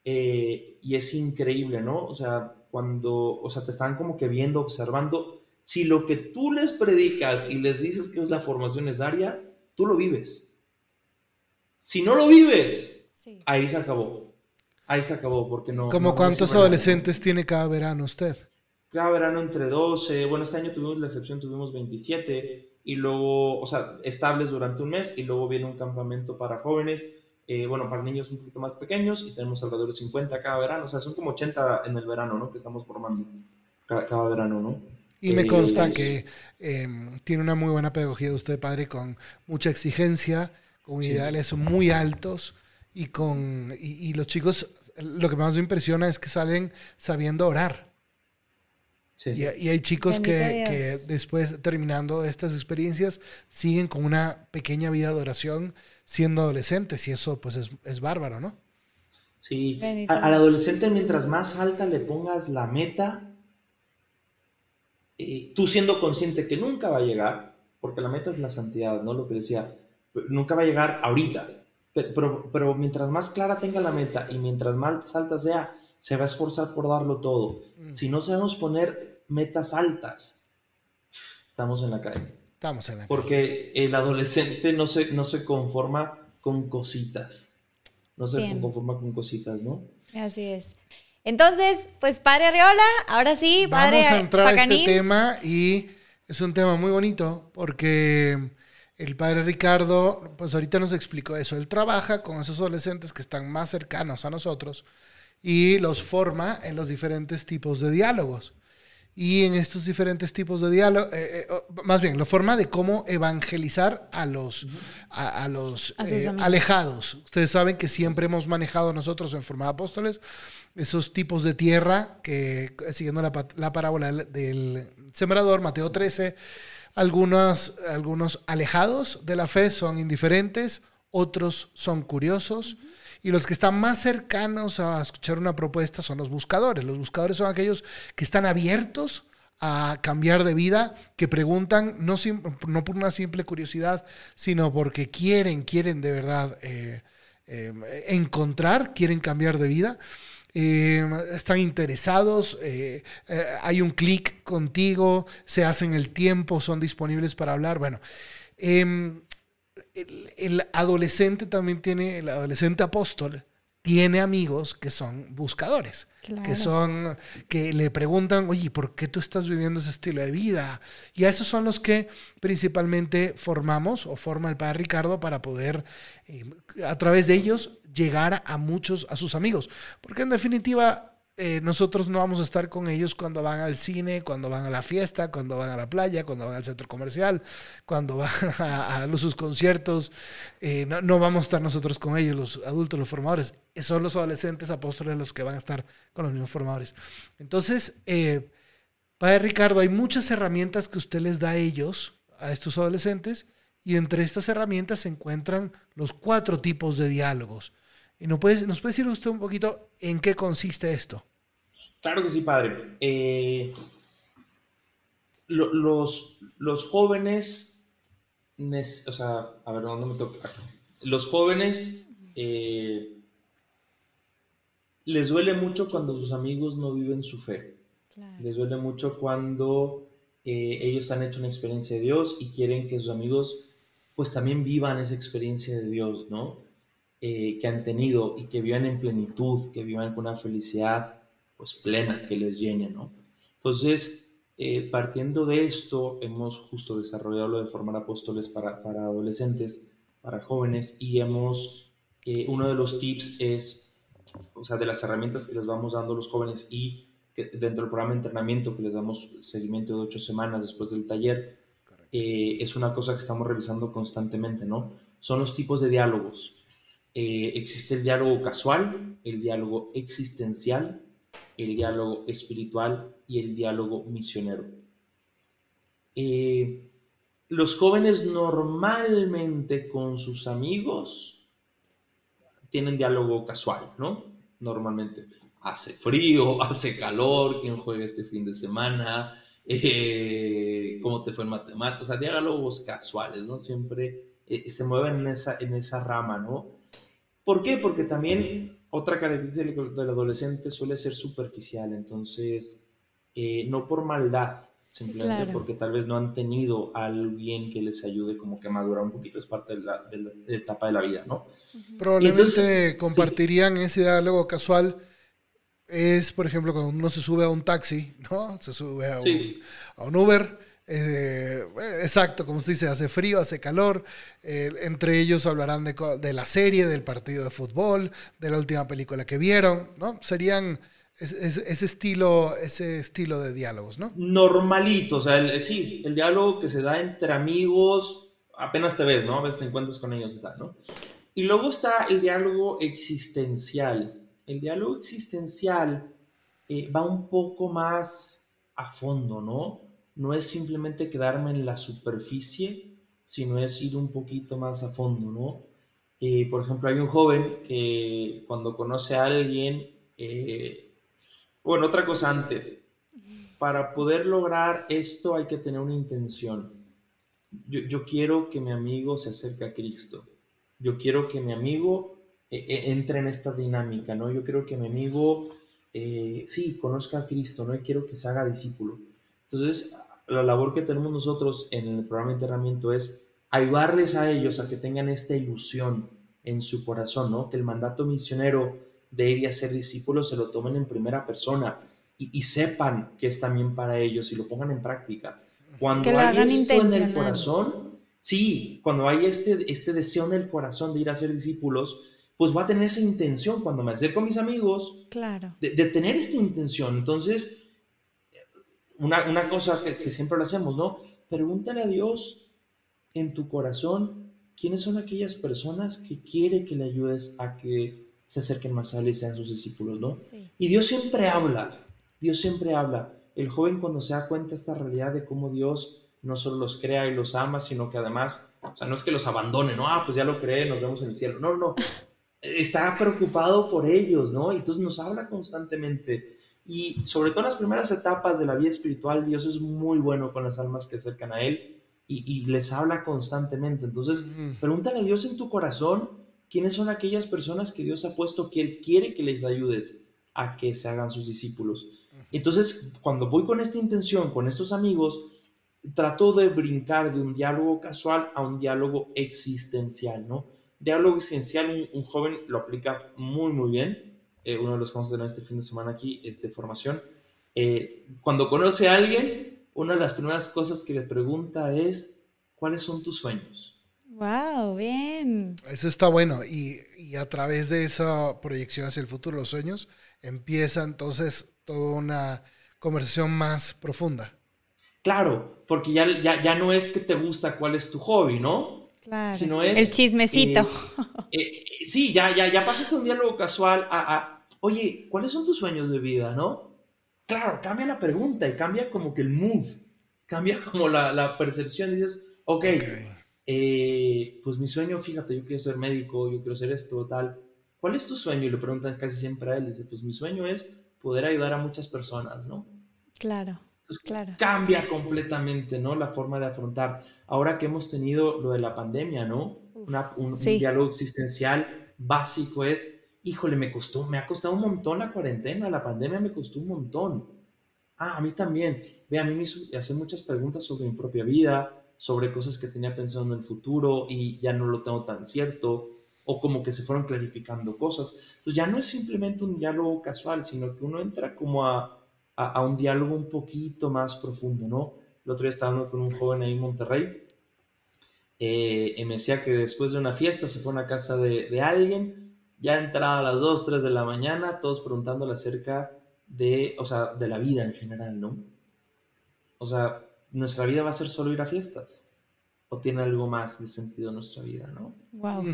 eh, y es increíble, ¿no? O sea, cuando, o sea, te están como que viendo, observando, si lo que tú les predicas y les dices que es la formación necesaria, tú lo vives. Si no lo vives, ahí se acabó. Ahí se acabó, porque no... ¿Cómo cuántos adolescentes tiene cada verano usted? Cada verano entre 12, bueno, este año tuvimos la excepción, tuvimos 27, y luego, o sea, estables durante un mes, y luego viene un campamento para jóvenes, eh, bueno, para niños un poquito más pequeños y tenemos alrededor de 50 cada verano, o sea, son como 80 en el verano, ¿no? Que estamos formando cada, verano, ¿no? Y me eh, consta que em, tiene una muy buena pedagogía de usted, padre, con mucha exigencia, con ideales muy altos y con y, los chicos, lo que más me impresiona es que salen sabiendo orar. Sí. Y, hay chicos que, que, después, terminando estas experiencias, siguen con una pequeña vida de oración siendo adolescentes y eso pues es, bárbaro, ¿no? Sí, al adolescente mientras más alta le pongas la meta, eh, tú siendo consciente que nunca va a llegar, porque la meta es la santidad, ¿no? Lo que decía, nunca va a llegar ahorita, pero, pero, mientras más clara tenga la meta y mientras más alta sea, se va a esforzar por darlo todo. Mm. Si no sabemos poner metas altas, estamos en la calle. Estamos en Porque el adolescente no se, no se conforma con cositas. No se conforma con cositas, ¿no? Así es. Entonces, pues padre Arriola, ahora sí, padre Vamos a entrar a este tema y es un tema muy bonito porque el padre Ricardo, pues ahorita nos explicó eso. Él trabaja con esos adolescentes que están más cercanos a nosotros y los forma en los diferentes tipos de diálogos y en estos diferentes tipos de diálogo, eh, eh, más bien, la forma de cómo evangelizar a los, a, los eh, alejados. Ustedes saben que siempre hemos manejado nosotros en forma de apóstoles esos tipos de tierra que, siguiendo la, la parábola del, sembrador, Mateo 13, algunos, algunos alejados de la fe son indiferentes, otros son curiosos. Y los que están más cercanos a escuchar una propuesta son los buscadores. Los buscadores son aquellos que están abiertos a cambiar de vida, que preguntan no, por una simple curiosidad, sino porque quieren, quieren de verdad eh, eh, encontrar, quieren cambiar de vida. Eh, están interesados, hay un clic contigo, se hacen el tiempo, son disponibles para hablar. Bueno, el, adolescente también tiene, el adolescente apóstol tiene amigos que son buscadores, que son, que le preguntan, oye, ¿por qué tú estás viviendo ese estilo de vida? Y a esos son los que principalmente formamos o forma el padre Ricardo para poder, eh, a través de ellos, llegar a muchos, a sus amigos. Porque en definitiva, eh, nosotros no vamos a estar con ellos cuando van al cine, cuando van a la fiesta, cuando van a la playa, cuando van al centro comercial, cuando van a, sus conciertos. Eh, no, vamos a estar nosotros con ellos, los adultos, los formadores. Son los adolescentes apóstoles los que van a estar con los mismos formadores. Entonces, eh, Padre Ricardo, hay muchas herramientas que usted les da a ellos, a estos adolescentes, y entre estas herramientas se encuentran los cuatro tipos de diálogos. ¿Y nos puede, nos puede decir usted un poquito en qué consiste esto? Claro que sí, padre. Eh, los, los jóvenes, o sea, a ver, ¿dónde me toca? Los jóvenes eh, les duele mucho cuando sus amigos no viven su fe. Les duele mucho cuando eh, ellos han hecho una experiencia de Dios y quieren que sus amigos pues también vivan esa experiencia de Dios, ¿no? Eh, que han tenido y que vivan en plenitud, que vivan con una felicidad pues plena, que les llene, ¿no? Entonces, eh, partiendo de esto, hemos justo desarrollado lo de formar apóstoles para, para adolescentes, para jóvenes, y hemos, eh, uno de los tips es, o sea, de las herramientas que les vamos dando a los jóvenes y que dentro del programa de entrenamiento que les damos seguimiento de ocho semanas después del taller, es una cosa que estamos revisando constantemente, ¿no? Son los tipos de diálogos eh, existe el diálogo casual, el diálogo existencial, el diálogo espiritual y el diálogo misionero. Eh, los jóvenes normalmente con sus amigos tienen diálogo casual, ¿no? Normalmente hace frío, hace calor, quién juega este fin de semana, eh, cómo te fue en matemáticas, o sea, diálogos casuales, ¿no? Siempre se mueven en esa, en esa rama, ¿no? ¿Por qué? Porque también otra característica del adolescente suele ser superficial, entonces, eh, no por maldad, simplemente porque tal vez no han tenido a alguien que les ayude como que a madurar un poquito, es parte de la, etapa de la vida, ¿no? Probablemente compartirían ese diálogo casual es, por ejemplo, cuando uno se sube a un taxi, ¿no? Se sube a un Uber eh, exacto, como usted dice, hace frío, hace calor. Eh, entre ellos hablarán de, la serie, del partido de fútbol, de la última película que vieron, ¿no? Serían ese, estilo, ese estilo de diálogos, ¿no? Normalito, o sea, sí, el diálogo que se da entre amigos, apenas te ves, ¿no? A veces te encuentras con ellos y tal, ¿no? Y luego está el diálogo existencial. El diálogo existencial eh, va un poco más a fondo, ¿no? No es simplemente quedarme en la superficie, sino es ir un poquito más a fondo, ¿no? Eh, por ejemplo, hay un joven que cuando conoce a alguien, eh, bueno, otra cosa antes, para poder lograr esto hay que tener una intención. Yo, quiero que mi amigo se acerque a Cristo. Yo quiero que mi amigo eh, entre en esta dinámica, ¿no? Yo quiero que mi amigo, sí, conozca a Cristo, ¿no? Y quiero que se haga discípulo. Entonces, la labor que tenemos nosotros en el programa de entrenamiento es ayudarles a ellos a que tengan esta ilusión en su corazón, ¿no? Que el mandato misionero de ir y hacer discípulos se lo tomen en primera persona y, sepan que es también para ellos y lo pongan en práctica. Cuando hay esto en el corazón, sí, cuando hay este, este deseo en el corazón de ir a ser discípulos, pues va a tener esa intención cuando me acerco a mis amigos, claro. de, de tener esta intención. Entonces, una, cosa que, siempre lo hacemos, ¿no? Pregúntale a Dios en tu corazón quiénes son aquellas personas que quiere que le ayudes a que se acerquen más a él y sean sus discípulos, ¿no? Y Dios siempre habla, Dios siempre habla. El joven cuando se da cuenta de esta realidad de cómo Dios no solo los crea y los ama, sino que además, o sea, no es que los abandone, no, ah, pues ya lo cree, nos vemos en el cielo. No, no, está preocupado por ellos, ¿no? Y entonces nos habla constantemente. Y sobre todo en las primeras etapas de la vida espiritual, Dios es muy bueno con las almas que acercan a Él y, les habla constantemente. Entonces, pregúntale a Dios en tu corazón quiénes son aquellas personas que Dios ha puesto que Él quiere que les ayudes a que se hagan sus discípulos. Entonces, cuando voy con esta intención, con estos amigos, trato de brincar de un diálogo casual a un diálogo existencial, ¿no? Diálogo existencial, un, un joven lo aplica muy, muy bien eh, uno de los que vamos a tener este fin de semana aquí es de formación. Eh, cuando conoce a alguien, una de las primeras cosas que le pregunta es, ¿cuáles son tus sueños? Wow, bien. Eso está bueno. Y, y, a través de esa proyección hacia el futuro, los sueños, empieza entonces toda una conversación más profunda. Claro, porque ya, ya, ya no es que te gusta cuál es tu hobby, ¿no? Claro. Sino es, el chismecito. Eh, eh, sí, ya, ya, ya pasaste un diálogo casual a, oye, ¿cuáles son tus sueños de vida, no? Claro, cambia la pregunta y cambia como que el mood, cambia como la, la percepción. Dices, ok, okay. Eh, pues mi sueño, fíjate, yo quiero ser médico, yo quiero ser esto, tal. ¿Cuál es tu sueño? Y le preguntan casi siempre a él. Dice, pues mi sueño es poder ayudar a muchas personas, ¿no? Claro. claro. Cambia completamente, ¿no? La forma de afrontar. Ahora que hemos tenido lo de la pandemia, ¿no? un, diálogo existencial básico es, híjole, me costó, me ha costado un montón la cuarentena, la pandemia me costó un montón. Ah, a mí también. Ve, a mí me hace muchas preguntas sobre mi propia vida, sobre cosas que tenía pensando en el futuro y ya no lo tengo tan cierto, o como que se fueron clarificando cosas. Entonces ya no es simplemente un diálogo casual, sino que uno entra como a, a, un diálogo un poquito más profundo, ¿no? El otro día estaba hablando con un joven ahí en Monterrey eh, y me decía que después de una fiesta se fue a una casa de, de alguien, ya entraba a las 2, 3 de la mañana, todos preguntándole acerca de, o sea, de la vida en general, ¿no? O sea, nuestra vida va a ser solo ir a fiestas? ¿O tiene algo más de sentido nuestra vida, no? Wow.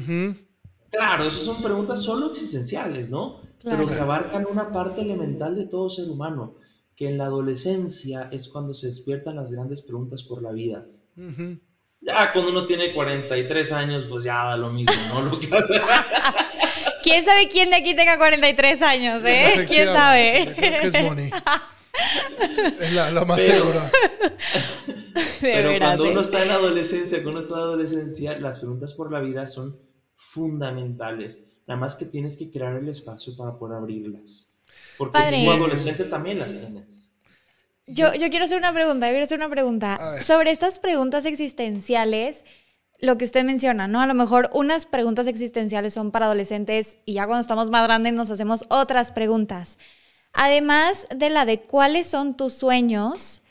Claro, esas son preguntas solo existenciales, ¿no? Pero que abarcan una parte elemental de todo ser humano, que en la adolescencia es cuando se despiertan las grandes preguntas por la vida. Ya cuando uno tiene 43 años, pues ya da lo mismo, ¿no? ¿Quién sabe quién de aquí tenga 43 años, eh? ¿Quién sabe? es es la, más seguro. Pero cuando uno está en la adolescencia, cuando uno está en la adolescencia, las preguntas por la vida son fundamentales. Nada más que tienes que crear el espacio para poder abrirlas. Porque como adolescente también las tienes. Yo, yo quiero hacer una pregunta, yo quiero hacer una pregunta. Sobre estas preguntas existenciales, lo que usted menciona, ¿no? A lo mejor unas preguntas existenciales son para adolescentes y ya cuando estamos más grandes nos hacemos otras preguntas. Además de la de cuáles son tus sueños,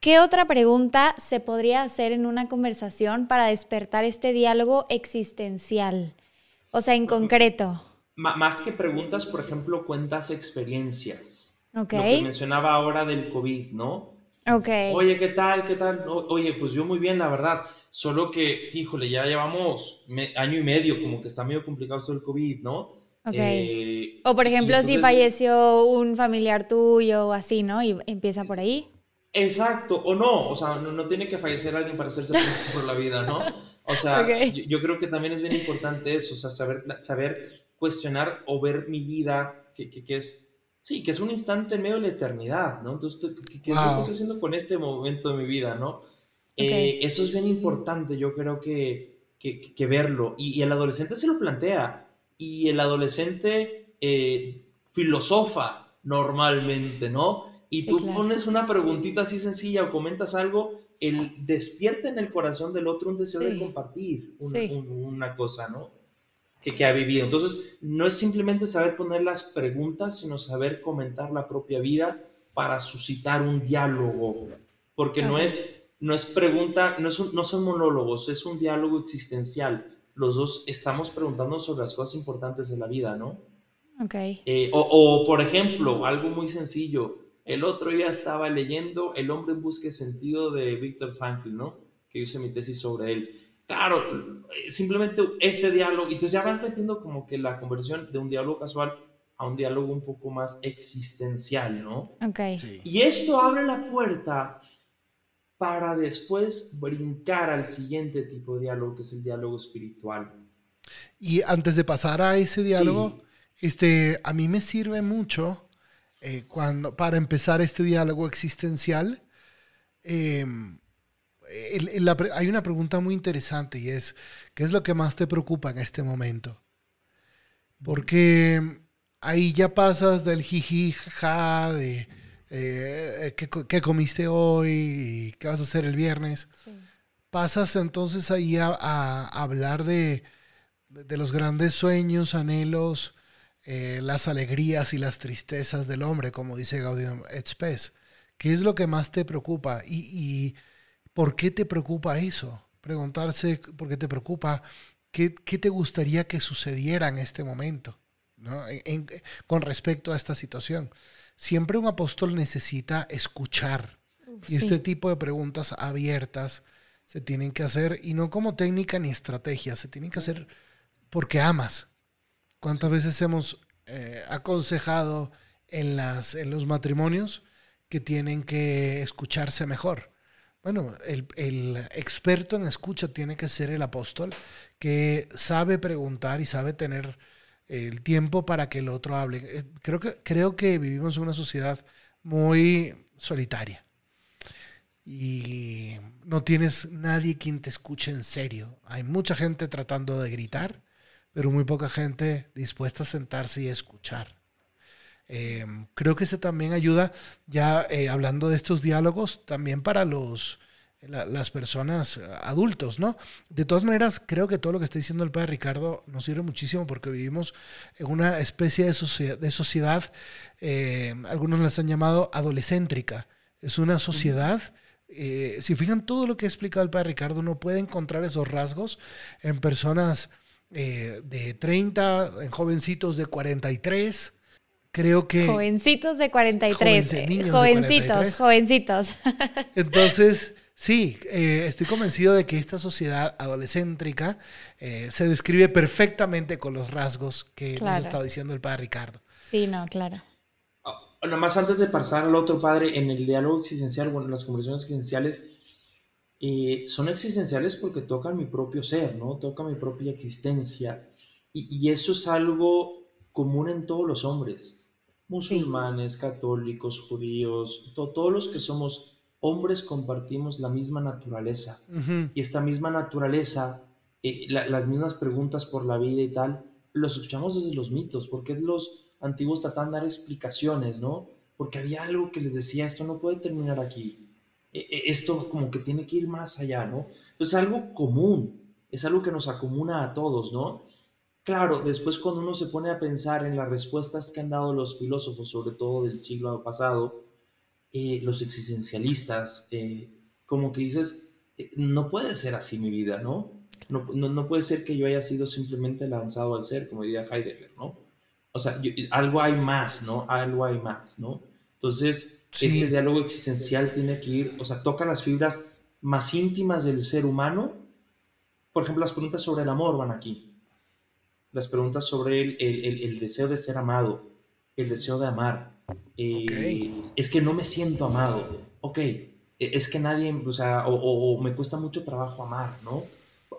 ¿qué otra pregunta se podría hacer en una conversación para despertar este diálogo existencial? O sea, en concreto. más que preguntas, por ejemplo, cuentas experiencias. Ok. Lo que mencionaba ahora del COVID, ¿no? Ok. Oye, ¿qué tal? ¿Qué tal? Oye, pues yo muy bien, la verdad. Solo que, híjole, ya llevamos año y medio, como que está medio complicado esto del COVID, ¿no? Eh, o por ejemplo, si falleció un familiar tuyo o así, ¿no? Y empieza por ahí. Exacto, o no, o sea, no, tiene que fallecer alguien para hacerse feliz por la vida, ¿no? O sea, yo, creo que también es bien importante eso, o sea, saber, saber cuestionar o ver mi vida, que, que, es, sí, que es un instante en medio de la eternidad, ¿no? Entonces, ¿qué, qué, estoy haciendo con este momento de mi vida, ¿no? Eh, eso es bien importante, yo creo que, que verlo. Y, y el adolescente se lo plantea y el adolescente eh, filosofa normalmente, ¿no? Y tú pones una preguntita así sencilla o comentas algo, el despierta en el corazón del otro un deseo de compartir una cosa, ¿no? Que, que, ha vivido. Entonces, no es simplemente saber poner las preguntas, sino saber comentar la propia vida para suscitar un diálogo, porque no es no es pregunta, no, es no son monólogos, es un diálogo existencial los dos estamos preguntando sobre las cosas importantes de la vida, ¿no? Ok. Eh, o, por ejemplo, algo muy sencillo. El otro día estaba leyendo El hombre en busca de sentido de Víctor Frankl, ¿no? Que hice mi tesis sobre él. Claro, simplemente este diálogo, y entonces ya vas metiendo como que la conversión de un diálogo casual a un diálogo un poco más existencial, ¿no? Ok. Y esto abre la puerta para después brincar al siguiente tipo de diálogo, que es el diálogo espiritual. Y antes de pasar a ese diálogo, este, a mí me sirve mucho eh, cuando, para empezar este diálogo existencial. Em, hay una pregunta muy interesante y es, ¿qué es lo que más te preocupa en este momento? Porque ahí ya pasas del jiji, jaja, de eh, ¿qué, comiste hoy? ¿Qué vas a hacer el viernes? Pasas entonces ahí a, hablar de, los grandes sueños, anhelos, eh, las alegrías y las tristezas del hombre, como dice Gaudium et Spes. ¿Qué es lo que más te preocupa y, por qué te preocupa eso? preguntarse por qué te preocupa, qué, te gustaría que sucediera en este momento con respecto a esta situación. Siempre un apóstol necesita escuchar y este tipo de preguntas abiertas se tienen que hacer y no como técnica ni estrategia, se tienen que hacer porque amas. ¿Cuántas veces hemos eh, aconsejado en, las, en los matrimonios que tienen que escucharse mejor? Bueno, el, el, experto en escucha tiene que ser el apóstol que sabe preguntar y sabe tener el tiempo para que el otro hable. Eh, creo que, creo que vivimos en una sociedad muy solitaria y no tienes nadie quien te escuche en serio. Hay mucha gente tratando de gritar, pero muy poca gente dispuesta a sentarse y escuchar. Em, creo que ese también ayuda, ya eh, hablando de estos diálogos, también para los, las personas adultos, ¿no? De todas maneras, creo que todo lo que está diciendo el padre Ricardo nos sirve muchísimo porque vivimos en una especie de sociedad, de sociedad eh, algunos las han llamado adolescéntrica. Es una sociedad eh, si fijan todo lo que ha explicado el padre Ricardo, uno puede encontrar esos rasgos en personas eh, de 30, en jovencitos de 43. Creo que... Jovencitos de 43. jovencitos, jovencitos. Entonces, sí, eh, estoy convencido de que esta sociedad adolescéntrica se describe perfectamente con los rasgos que nos ha estado diciendo el padre Ricardo. Sí, no, claro más antes de pasar al otro padre, en el diálogo existencial, bueno, las conversaciones existenciales, eh, son existenciales porque tocan mi propio ser, ¿no? Tocan mi propia existencia. Y, eso es algo común en todos los hombres, musulmanes, católicos, judíos, todos los que somos hombres compartimos la misma naturaleza. Y esta misma naturaleza, eh, las mismas preguntas por la vida y tal, los escuchamos desde los mitos, porque los antiguos trataban de dar explicaciones, ¿no? Porque había algo que les decía, esto no puede terminar aquí, e, e, esto como que tiene que ir más allá, ¿no? Entonces es algo común, es algo que nos acomuna a todos, ¿no? Claro, después cuando uno se pone a pensar en las respuestas que han dado los filósofos, sobre todo del siglo pasado, eh, los existencialistas, eh, como que dices, eh, no puede ser así mi vida, ¿no? No, no, no puede ser que yo haya sido simplemente lanzado al ser, como diría Heidegger, ¿no? O sea, algo hay más, ¿no? Algo hay más, ¿no? Entonces, este diálogo existencial tiene que ir, o sea, toca las fibras más íntimas del ser humano. Por ejemplo, las preguntas sobre el amor van aquí. Las preguntas sobre el, el, el, deseo de ser amado, el deseo de amar. Eh, es que no me siento amado. Ok, e, es que nadie, o sea, o, me cuesta mucho trabajo amar, ¿no?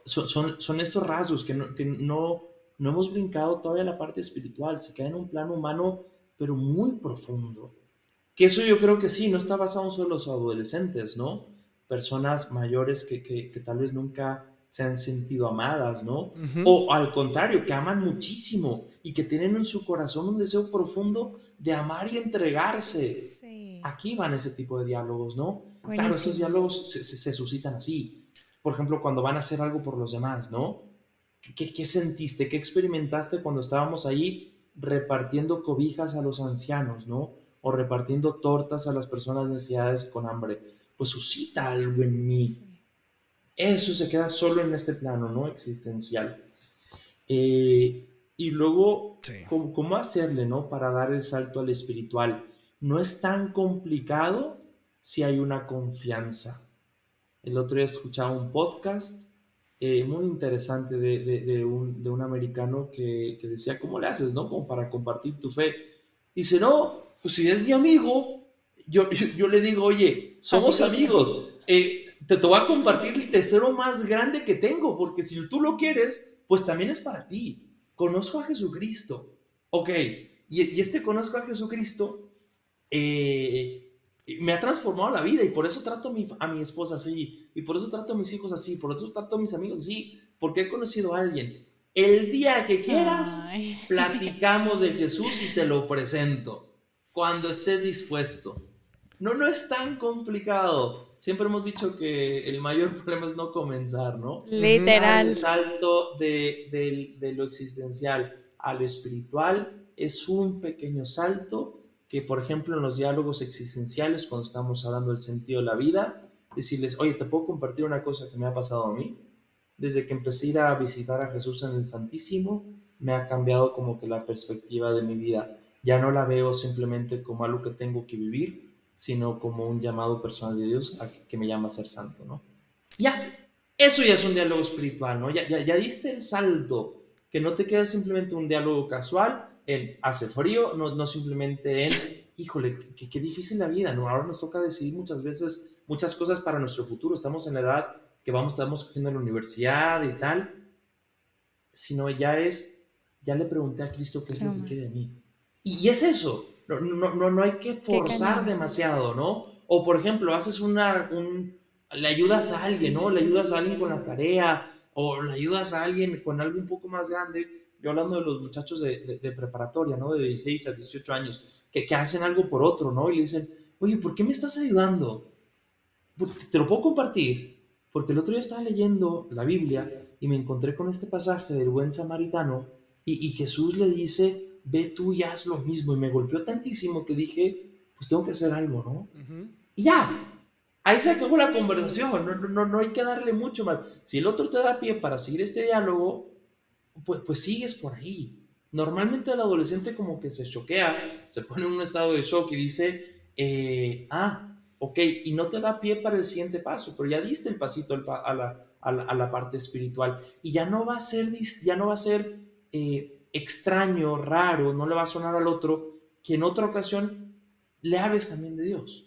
Son, son, son estos rasgos que no, que no no hemos brincado todavía la parte espiritual, se queda en un plano humano, pero muy profundo. Que eso yo creo que sí, no está basado solo en los adolescentes, ¿no? Personas mayores que, que, tal vez nunca se han sentido amadas, ¿no? O al contrario, que aman muchísimo y que tienen en su corazón un deseo profundo de amar y entregarse. Aquí van ese tipo de diálogos, ¿no? Claro, estos diálogos se, se, suscitan así. Por ejemplo, cuando van a hacer algo por los demás, ¿no? ¿Qué, sentiste? ¿Qué experimentaste cuando estábamos ahí repartiendo cobijas a los ancianos, ¿no? O repartiendo tortas a las personas necesidades con hambre. Pues suscita algo en mí. Eso se queda solo en este plano, ¿no? Existencial. Eh, y luego, ¿cómo, hacerle, ¿no? Para dar el salto al espiritual. No es tan complicado si hay una confianza. El otro día escuchaba un podcast eh, muy interesante de, de, un, de un, americano que, que, decía, ¿cómo le haces, no? Como para compartir tu fe. Dice, no, pues si es mi amigo, yo, yo, le digo, oye, somos amigos, eh, te, te voy a compartir el tesoro más grande que tengo, porque si tú lo quieres, pues también es para ti. Conozco a Jesucristo. Ok, y, y este conozco a Jesucristo, eh, me ha transformado la vida y por eso trato a mi, a mi esposa así, y por eso trato a mis hijos así, por eso trato a mis amigos así, porque he conocido a alguien. El día que quieras, platicamos de Jesús y te lo presento, cuando estés dispuesto. No, no es tan complicado. Siempre hemos dicho que el mayor problema es no comenzar, ¿no? Literal. El salto de, de lo existencial a lo espiritual es un pequeño salto que, por ejemplo, en los diálogos existenciales, cuando estamos hablando del sentido de la vida, decirles, oye, ¿te puedo compartir una cosa que me ha pasado a mí? Desde que empecé a ir a visitar a Jesús en el Santísimo, me ha cambiado como que la perspectiva de mi vida. Ya no la veo simplemente como algo que tengo que vivir, sino como un llamado personal de Dios a que, me llama a ser santo, ¿no? Ya, eso ya es un diálogo espiritual, ¿no? Ya, ya, ya diste el salto, que no te queda simplemente un diálogo casual en hace frío, no, no simplemente en, híjole, qué, qué difícil la vida, ¿no? Ahora nos toca decidir muchas veces muchas cosas para nuestro futuro, estamos en la edad que vamos, estamos cogiendo la universidad y tal, sino ya es, ya le pregunté a Cristo qué es lo que quiere de mí. Y es eso, no, no, no, no hay que forzar demasiado, ¿no? O por ejemplo, haces una, un, le ayudas a alguien, ¿no? Le ayudas a alguien con la tarea, o le ayudas a alguien con algo un poco más grande. Yo hablando de los muchachos de, de, preparatoria, ¿no? De 16 a 18 años, que, que, hacen algo por otro, ¿no? Y le dicen, oye, ¿por qué me estás ayudando? Te lo puedo compartir, porque el otro día estaba leyendo la Biblia y me encontré con este pasaje del buen samaritano y, y Jesús le dice, ve tú y haz lo mismo. Y me golpeó tantísimo que dije, pues tengo que hacer algo, ¿no? Y ya, ahí se acabó la conversación, no, no, no hay que darle mucho más. Si el otro te da pie para seguir este diálogo, pues, pues sigues por ahí. Normalmente el adolescente como que se choquea, se pone en un estado de shock y dice, eh, ah, ok, y no te da pie para el siguiente paso, pero ya diste el pasito a la, a la, parte espiritual y ya no va a ser, ya no va a ser eh, extraño, raro, no le va a sonar al otro, que en otra ocasión le hables también de Dios.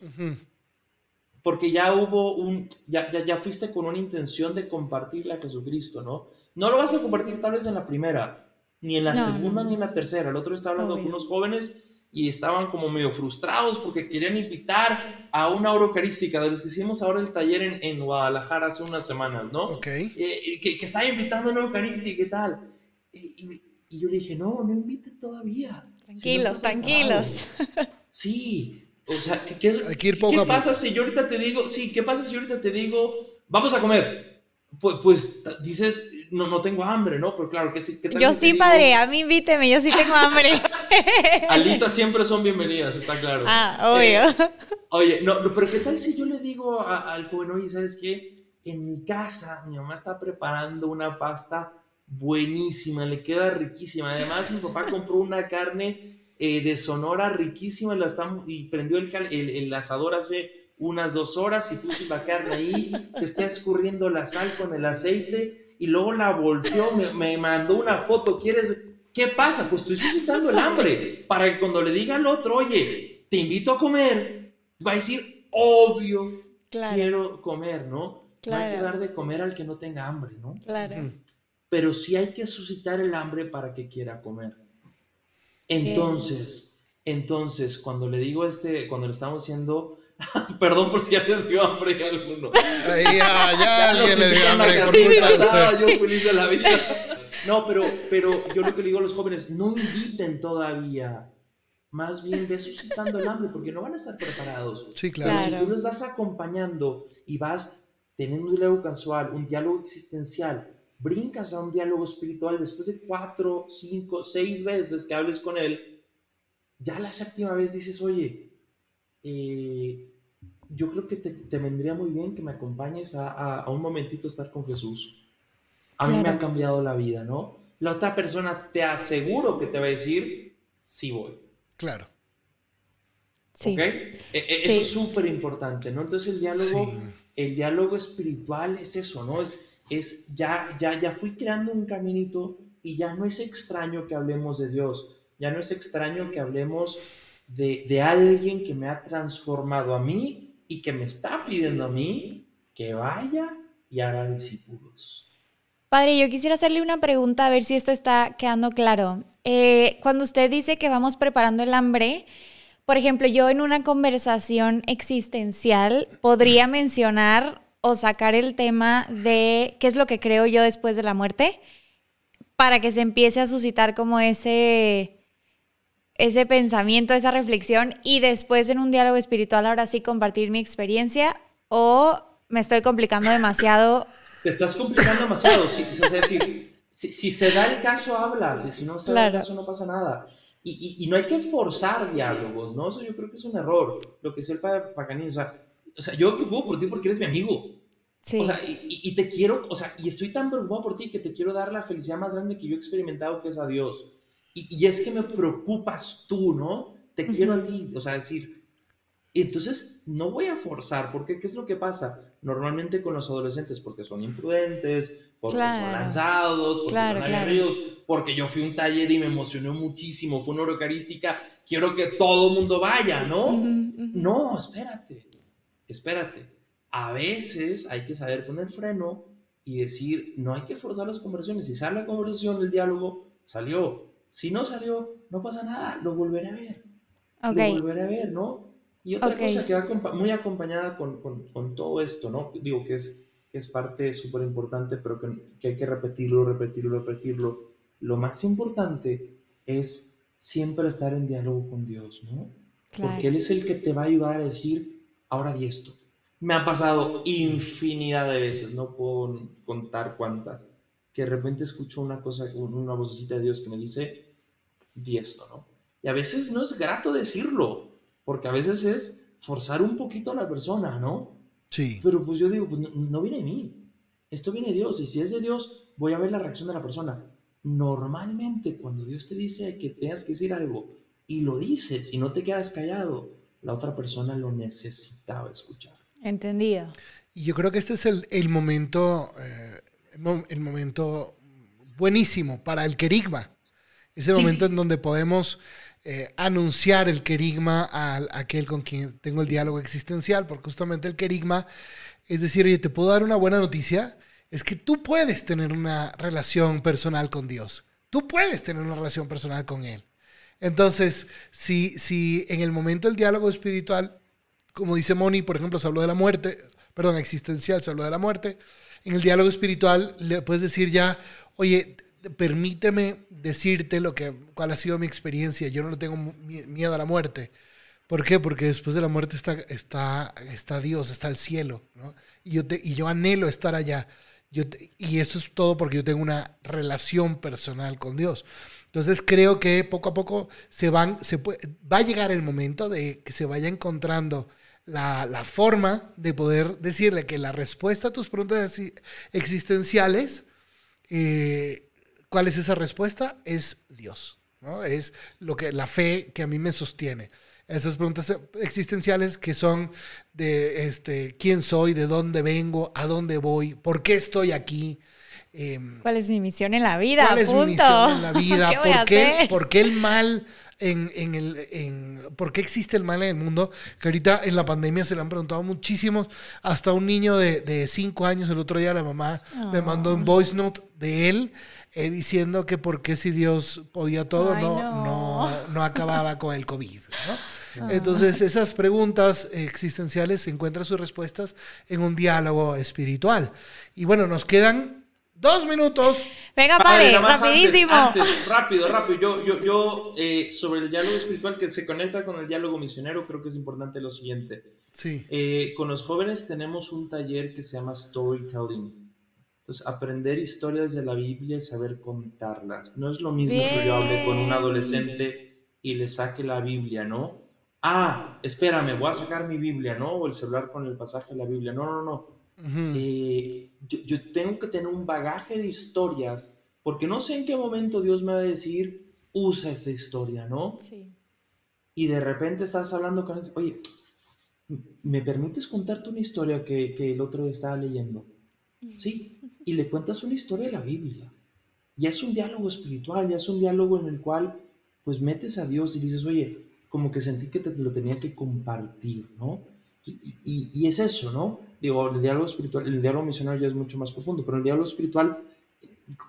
Porque ya hubo un, ya, ya, fuiste con una intención de compartirle a Jesucristo, ¿no? No lo vas a compartir tal vez en la primera, ni en la segunda, ni en la tercera. El otro está hablando con unos jóvenes y estaban como medio frustrados porque querían invitar a una hora eucarística, de los que hicimos ahora el taller en, en Guadalajara hace unas semanas, ¿no? Ok. Eh, que, que, estaba invitando a una eucarística y tal. y, y yo le dije, no, no invite todavía. Tranquilos, tranquilos. Sí, o sea, ¿qué, qué, ¿qué pasa si yo ahorita te digo, sí, qué pasa si yo ahorita te digo, vamos a comer? Pues, pues dices, no, no tengo hambre, ¿no? Pero claro, que sí. Yo sí, padre, a mí invíteme, yo sí tengo hambre. Alitas siempre son bienvenidas, está claro. Ah, obvio. Eh, oye, no, pero ¿qué tal si yo le digo al joven, oye, ¿sabes qué? En mi casa, mi mamá está preparando una pasta buenísima, le queda riquísima. Además, mi papá compró una carne eh, de Sonora riquísima la y prendió el, el, asador hace unas dos horas y puso la carne ahí, se está escurriendo la sal con el aceite y luego la volteó, me, mandó una foto, ¿quieres? ¿Qué pasa? Pues estoy suscitando el hambre para que cuando le diga al otro, oye, te invito a comer, va a decir, obvio, quiero comer, ¿no? No hay que dar de comer al que no tenga hambre, ¿no? Claro pero sí hay que suscitar el hambre para que quiera comer. Entonces, entonces, cuando le digo este, cuando le estamos haciendo, perdón por si ya les dio hambre a alguno. ya, ya, alguien le dio hambre yo feliz de la vida. No, pero, pero yo lo que le digo a los jóvenes, no inviten todavía. Más bien ve suscitando el hambre porque no van a estar preparados. Sí, claro. Pero si tú los vas acompañando y vas teniendo un diálogo casual, un diálogo existencial, brincas a un diálogo espiritual después de cuatro, cinco, seis veces que hables con él, ya la séptima vez dices, oye, eh, yo creo que te, vendría muy bien que me acompañes a, un momentito a estar con Jesús. A mí me ha cambiado la vida, ¿no? La otra persona te aseguro que te va a decir, sí voy. Claro. Sí. ¿Ok? E, e, eso es súper importante, ¿no? Entonces el diálogo, el diálogo espiritual es eso, ¿no? Es, es ya, ya, ya fui creando un caminito y ya no es extraño que hablemos de Dios, ya no es extraño que hablemos de, de alguien que me ha transformado a mí y que me está pidiendo a mí que vaya y haga discípulos. Padre, yo quisiera hacerle una pregunta a ver si esto está quedando claro. Eh, cuando usted dice que vamos preparando el hambre, por ejemplo, yo en una conversación existencial podría mencionar o sacar el tema de qué es lo que creo yo después de la muerte para que se empiece a suscitar como ese, ese pensamiento, esa reflexión y después en un diálogo espiritual ahora sí compartir mi experiencia o me estoy complicando demasiado. Te estás complicando demasiado. si, si, se da el caso, hablas y si no se da el caso, no pasa nada. Y, y, no hay que forzar diálogos, ¿no? Eso yo creo que es un error. Lo que es el Pacanini, o sea, o sea, yo me preocupo por ti porque eres mi amigo. Sí. O sea, y, te quiero, o sea, y estoy tan preocupado por ti que te quiero dar la felicidad más grande que yo he experimentado, que es a Dios. Y, es que me preocupas tú, ¿no? Te quiero a ti, o sea, decir, entonces no voy a forzar, porque ¿qué es lo que pasa? Normalmente con los adolescentes, porque son imprudentes, porque son lanzados, porque son aguerridos, porque yo fui a un taller y me emocionó muchísimo, fue una hora eucarística, quiero que todo el mundo vaya, ¿no? No, espérate, espérate. A veces hay que saber poner freno y decir, no hay que forzar las conversaciones. Si sale la conversación, el diálogo, salió. Si no salió, no pasa nada, lo volveré a ver. Lo volveré a ver, ¿no? Y otra cosa que va muy acompañada con, con, con, todo esto, ¿no? Digo que es, que es parte súper importante, pero que, que, hay que repetirlo, repetirlo, repetirlo. Lo más importante es siempre estar en diálogo con Dios, ¿no? Porque Él es el que te va a ayudar a decir, ahora vi esto. Me ha pasado infinidad de veces, no puedo contar cuántas, que de repente escucho una cosa, una vocecita de Dios que me dice, di esto, ¿no? Y a veces no es grato decirlo, porque a veces es forzar un poquito a la persona, ¿no? Sí. Pero pues yo digo, pues no, viene de mí, esto viene de Dios, y si es de Dios, voy a ver la reacción de la persona. Normalmente cuando Dios te dice que tengas que decir algo y lo dices y no te quedas callado, la otra persona lo necesitaba escuchar. Entendido. Y yo creo que este es el, momento, eh, el momento buenísimo para el querigma. Es el momento en donde podemos eh, anunciar el querigma a, aquel con quien tengo el diálogo existencial, porque justamente el querigma es decir, oye, te puedo dar una buena noticia, es que tú puedes tener una relación personal con Dios. Tú puedes tener una relación personal con Él. Entonces, si, si en el momento del diálogo espiritual, como dice Moni, por ejemplo, se habló de la muerte, perdón, existencial, se habló de la muerte, en el diálogo espiritual le puedes decir ya, oye, permíteme decirte lo que, cuál ha sido mi experiencia. Yo no tengo miedo a la muerte. ¿Por qué? Porque después de la muerte está, está, está Dios, está el cielo. ¿no? Y, yo te, y yo anhelo estar allá. Yo y eso es todo porque yo tengo una relación personal con Dios. Entonces creo que poco a poco se van, se puede, va a llegar el momento de que se vaya encontrando la, la, forma de poder decirle que la respuesta a tus preguntas existenciales eh, ¿Cuál es esa respuesta? Es Dios. ¿no? Es lo que, la fe que a mí me sostiene. Esas preguntas existenciales que son de este, quién soy, de dónde vengo, a dónde voy, por qué estoy aquí. Em, ¿Cuál es mi misión en la vida? ¿Cuál es mi misión en la vida? ¿Por, qué, ¿Por qué el mal en, en el, en, por qué existe el mal en el mundo, que ahorita en la pandemia se le han preguntado muchísimos, hasta un niño de, de cinco años, el otro día la mamá me mandó un voice note de él eh, diciendo que por qué si Dios podía todo, no, no. no, acababa con el COVID. Ah. Entonces, esas preguntas existenciales se encuentran sus respuestas en un diálogo espiritual. Y bueno, nos quedan dos minutos. Venga, padre, rapidísimo. rápido, rápido. Yo, yo, yo eh, sobre el diálogo espiritual que se conecta con el diálogo misionero, creo que es importante lo siguiente. Sí. Eh, con los jóvenes tenemos un taller que se llama Storytelling aprender historias de la Biblia y saber contarlas. No es lo mismo que yo hable con un adolescente y le saque la Biblia, ¿no? Ah, espérame, voy a sacar mi Biblia, ¿no? O el celular con el pasaje de la Biblia. No, no, no. Eh, yo, tengo que tener un bagaje de historias porque no sé en qué momento Dios me va a decir, usa esa historia, ¿no? Sí. Y de repente estás hablando con él, oye, ¿me permites contarte una historia que, que el otro día estaba leyendo? Sí, y le cuentas una historia de la Biblia. Ya es un diálogo espiritual, ya es un diálogo en el cual pues metes a Dios y dices, oye, como que sentí que te lo tenía que compartir, ¿no? Y, y, es eso, ¿no? Digo, el diálogo espiritual, el diálogo misionario ya es mucho más profundo, pero el diálogo espiritual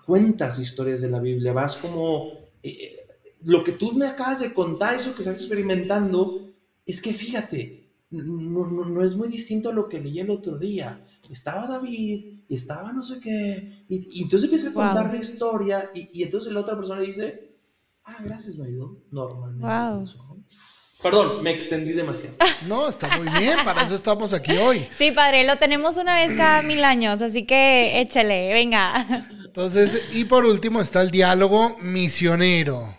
cuentas historias de la Biblia, vas como, eh, lo que tú me acabas de contar, eso que estás experimentando, es que fíjate, no, no, no es muy distinto a lo que leí el otro día. Estaba David, y estaba no sé qué, y, entonces empieza a contar la historia, y, entonces la otra persona dice, ah, gracias, me ayudó, normalmente. Perdón, me extendí demasiado. No, está muy bien, para eso estamos aquí hoy. Sí, padre, lo tenemos una vez cada mil años, así que échale, venga. Entonces, y por último está el diálogo misionero.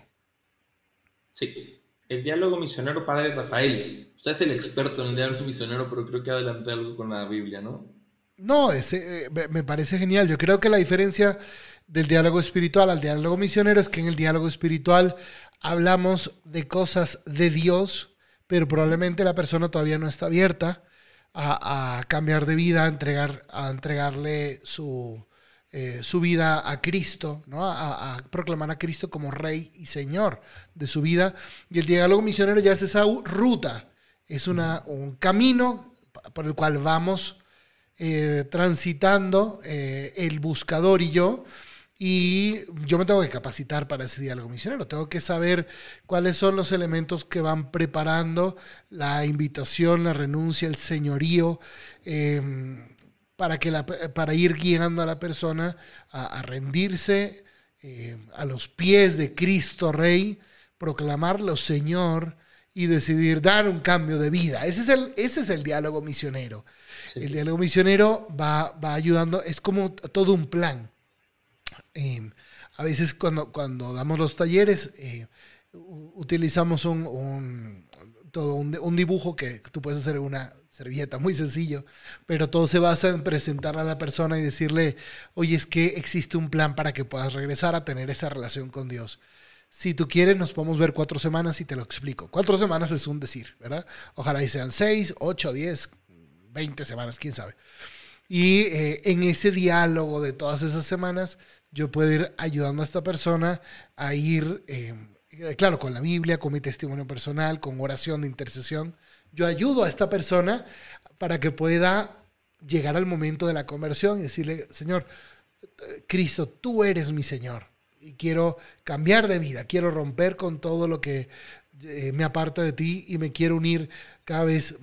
Sí. El diálogo misionero, padre Rafael. Usted es el experto en el diálogo misionero, pero creo que adelante algo con la Biblia, ¿no? No, ese, eh, me parece genial. Yo creo que la diferencia del diálogo espiritual al diálogo misionero es que en el diálogo espiritual hablamos de cosas de Dios, pero probablemente la persona todavía no está abierta a, cambiar de vida, a, entregar, a entregarle su, eh, su vida a Cristo, ¿no? A, proclamar a Cristo como Rey y Señor de su vida. Y el diálogo misionero ya es esa ruta, es una, un camino por el cual vamos eh, transitando eh, el buscador y yo y yo me tengo que capacitar para ese diálogo misionero. Tengo que saber cuáles son los elementos que van preparando la invitación, la renuncia, el señorío, em, para, que la, para ir guiando a la persona a, rendirse em, a los pies de Cristo Rey, proclamarlo Señor y decidir dar un cambio de vida. Ese es el, ese es el diálogo misionero. El diálogo misionero va, va ayudando, es como todo un plan a veces cuando, cuando damos los talleres, eh, utilizamos un, todo un, dibujo que tú puedes hacer una servilleta, muy sencillo, pero todo se basa en presentar a la persona y decirle, oye, es que existe un plan para que puedas regresar a tener esa relación con Dios. Si tú quieres, nos podemos ver cuatro semanas y te lo explico. Cuatro semanas es un decir, ¿verdad? Ojalá y sean seis, ocho, diez, veinte semanas, quién sabe. Y eh, en ese diálogo de todas esas semanas, yo puedo ir ayudando a esta persona a ir, eh, claro, con la Biblia, con mi testimonio personal, con oración de intercesión. Yo ayudo a esta persona para que pueda llegar al momento de la conversión y decirle, Señor, Cristo, tú eres mi Señor. Y quiero cambiar de vida, quiero romper con todo lo que eh, me aparta de ti y me quiero unir cada vez,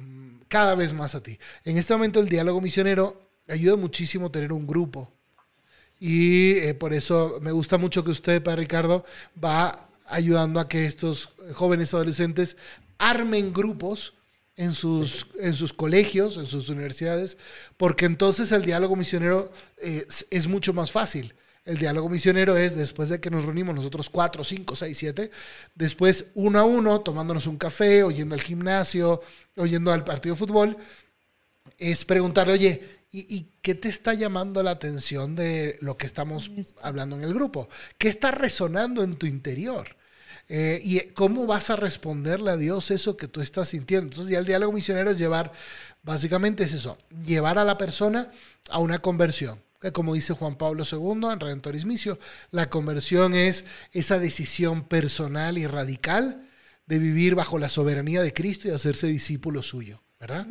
cada vez más a ti. En este momento el diálogo misionero ayuda muchísimo tener un grupo y eh, por eso me gusta mucho que usted, Padre Ricardo, va ayudando a que estos jóvenes adolescentes armen grupos en sus, en sus colegios, en sus universidades, porque entonces el diálogo misionero eh, es mucho más fácil. El diálogo misionero es después de que nos reunimos nosotros cuatro, cinco, seis, siete, después uno a uno, tomándonos un café, oyendo al gimnasio, oyendo al partido de fútbol, es preguntarle, oye, ¿Y, qué te está llamando la atención de lo que estamos hablando en el grupo? ¿Qué está resonando en tu interior? Eh, ¿Y cómo vas a responderle a Dios eso que tú estás sintiendo? Entonces ya el diálogo misionero es llevar, básicamente es eso, llevar a la persona a una conversión. Que como dice Juan Pablo II en Redentoris Missio, la conversión es esa decisión personal y radical de vivir bajo la soberanía de Cristo y hacerse discípulo suyo, ¿verdad?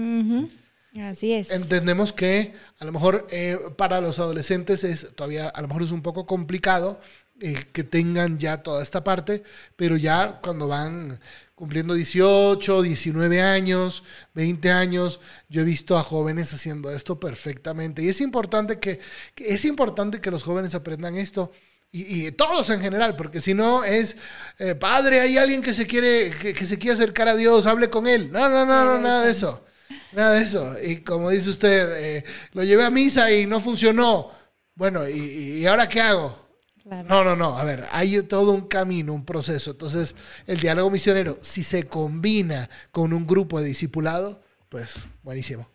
Así es. Entendemos que a lo mejor eh, para los adolescentes es todavía, a lo mejor es un poco complicado eh, que tengan ya toda esta parte, pero ya cuando van cumpliendo 18, 19 años, 20 años, yo he visto a jóvenes haciendo esto perfectamente. Y es importante que, es importante que los jóvenes aprendan esto. Y, todos en general, porque si no es, eh, padre, hay alguien que se quiere, que, que, se quiere acercar a Dios, hable con él. No, no, no, no, nada de eso. Nada de eso. Y como dice usted, eh, lo llevé a misa y no funcionó. Bueno, ¿y, ahora qué hago? No, no, no. A ver, hay todo un camino, un proceso. Entonces, el diálogo misionero, si se combina con un grupo de discipulado, pues buenísimo.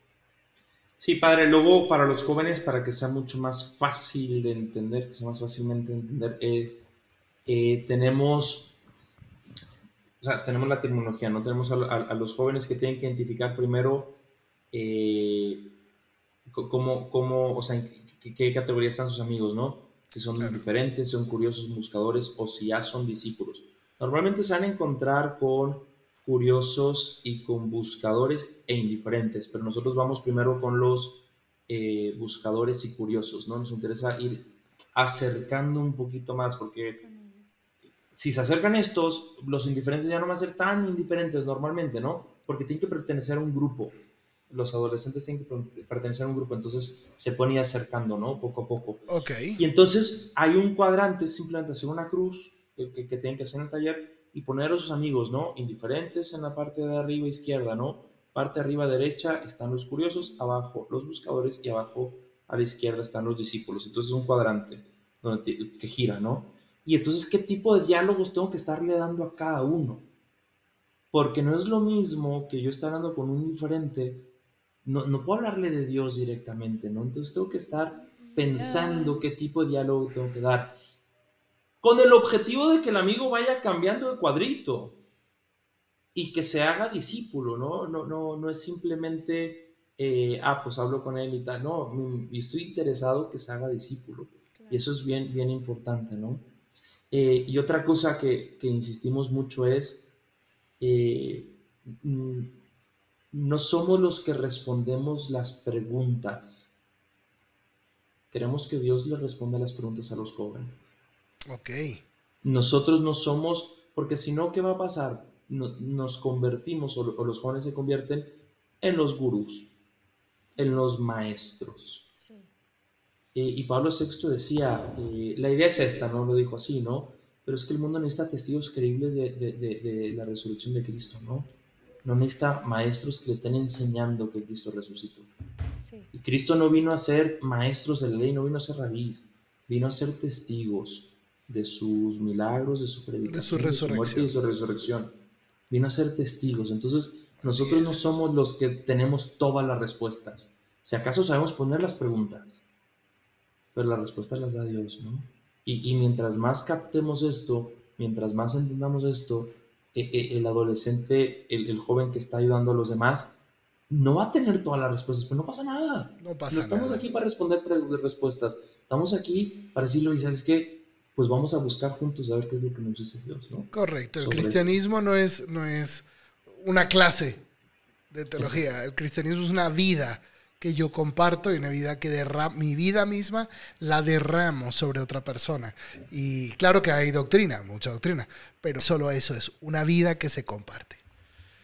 Sí, padre. Luego, para los jóvenes, para que sea mucho más fácil de entender, que sea más fácilmente entender, eh, eh, tenemos o sea, tenemos la tecnología, ¿no? Tenemos a, los jóvenes que tienen que identificar primero eh, cómo, cómo, o sea, en qué, categoría están sus amigos, ¿no? Si son diferentes, son curiosos buscadores o si ya son discípulos. Normalmente se van a encontrar con curiosos y con buscadores e indiferentes, pero nosotros vamos primero con los eh, buscadores y curiosos, ¿no? Nos interesa ir acercando un poquito más porque si se acercan estos, los indiferentes ya no van a ser tan indiferentes normalmente, ¿no? Porque tienen que pertenecer a un grupo. Los adolescentes tienen que pertenecer a un grupo, entonces se pone acercando, ¿no? Poco a poco. Ok. Y entonces hay un cuadrante, simplemente hacer una cruz que, que, tienen que hacer en el taller y poner a sus amigos, ¿no? Indiferentes en la parte de arriba izquierda, ¿no? Parte arriba derecha están los curiosos, abajo los buscadores y abajo a la izquierda están los discípulos. Entonces es un cuadrante donde que gira, ¿no? Y entonces, ¿qué tipo de diálogos tengo que estarle dando a cada uno? Porque no es lo mismo que yo estar hablando con un diferente, no, no puedo hablarle de Dios directamente, ¿no? Entonces tengo que estar pensando qué tipo de diálogo tengo que dar. Con el objetivo de que el amigo vaya cambiando de cuadrito y que se haga discípulo, ¿no? No, no, no es simplemente, eh, ah, pues hablo con él y tal, no, estoy interesado que se haga discípulo. Y eso es bien, bien importante, ¿no? Eh, y otra cosa que, que insistimos mucho es, eh, mm, no somos los que respondemos las preguntas. Queremos que Dios le responda las preguntas a los jóvenes. Ok. Nosotros no somos, porque si no, ¿qué va a pasar? nos convertimos, o, los jóvenes se convierten en los gurús, en los maestros. Eh, y Pablo VI decía, eh, la idea es esta, no lo dijo así, ¿no? Pero es que el mundo necesita testigos creíbles de, de, de, la resurrección de Cristo, ¿no? No necesita maestros que le estén enseñando que Cristo resucitó. Y Cristo no vino a ser maestros de la ley, no vino a ser rabís, vino a ser testigos de sus milagros, de su predicación, de su resurrección. de su resurrección. Vino a ser testigos. Entonces, nosotros no somos los que tenemos todas las respuestas. Si acaso sabemos poner las preguntas, pero las respuestas las da Dios, ¿no? Y, mientras más captemos esto, mientras más entendamos esto, el adolescente, el, joven que está ayudando a los demás, no va a tener todas las respuestas, pero no pasa nada. No pasa estamos aquí para responder respuestas. Estamos aquí para decirlo y sabes qué, pues vamos a buscar juntos a ver qué es lo que nos dice Dios, ¿no? Correcto. El cristianismo no es, no es una clase de teología. El cristianismo es una vida que yo comparto y una vida que derramo, mi vida misma la derramo sobre otra persona. Y claro que hay doctrina, mucha doctrina, pero solo eso es una vida que se comparte.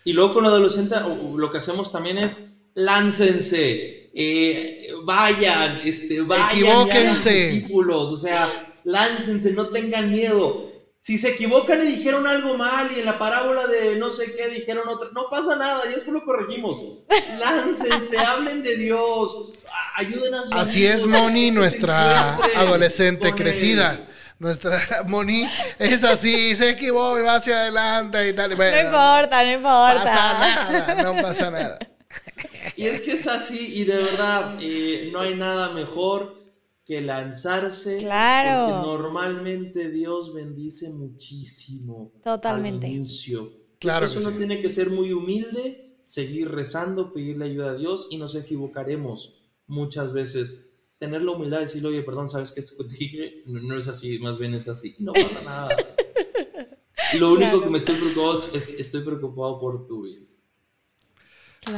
Y luego con adolescente lo que hacemos también es láncense, eh, vayan, este, vayan, discípulos, o sea, láncense, no tengan miedo. Si se equivocan y dijeron algo mal y en la parábola de no sé qué dijeron otra, no pasa nada, ya después lo corregimos. Láncense, hablen de Dios, ayuden a sus Así es Moni, nuestra adolescente crecida. Nuestra Moni es así, se equivoca y va hacia adelante y tal. no importa, no importa. Pasa nada, no pasa nada. Y es que es así y de verdad eh, no hay nada mejor que lanzarse. Claro. Porque normalmente Dios bendice muchísimo. Totalmente. Al inicio. Claro. Eso uno tiene que ser muy humilde, seguir rezando, pedirle ayuda a Dios y nos equivocaremos muchas veces. Tener la humildad de decirle, oye, perdón, ¿sabes qué dije? No, es así, más bien es así. No pasa nada. Lo único que me estoy preocupado es estoy preocupado por tu vida.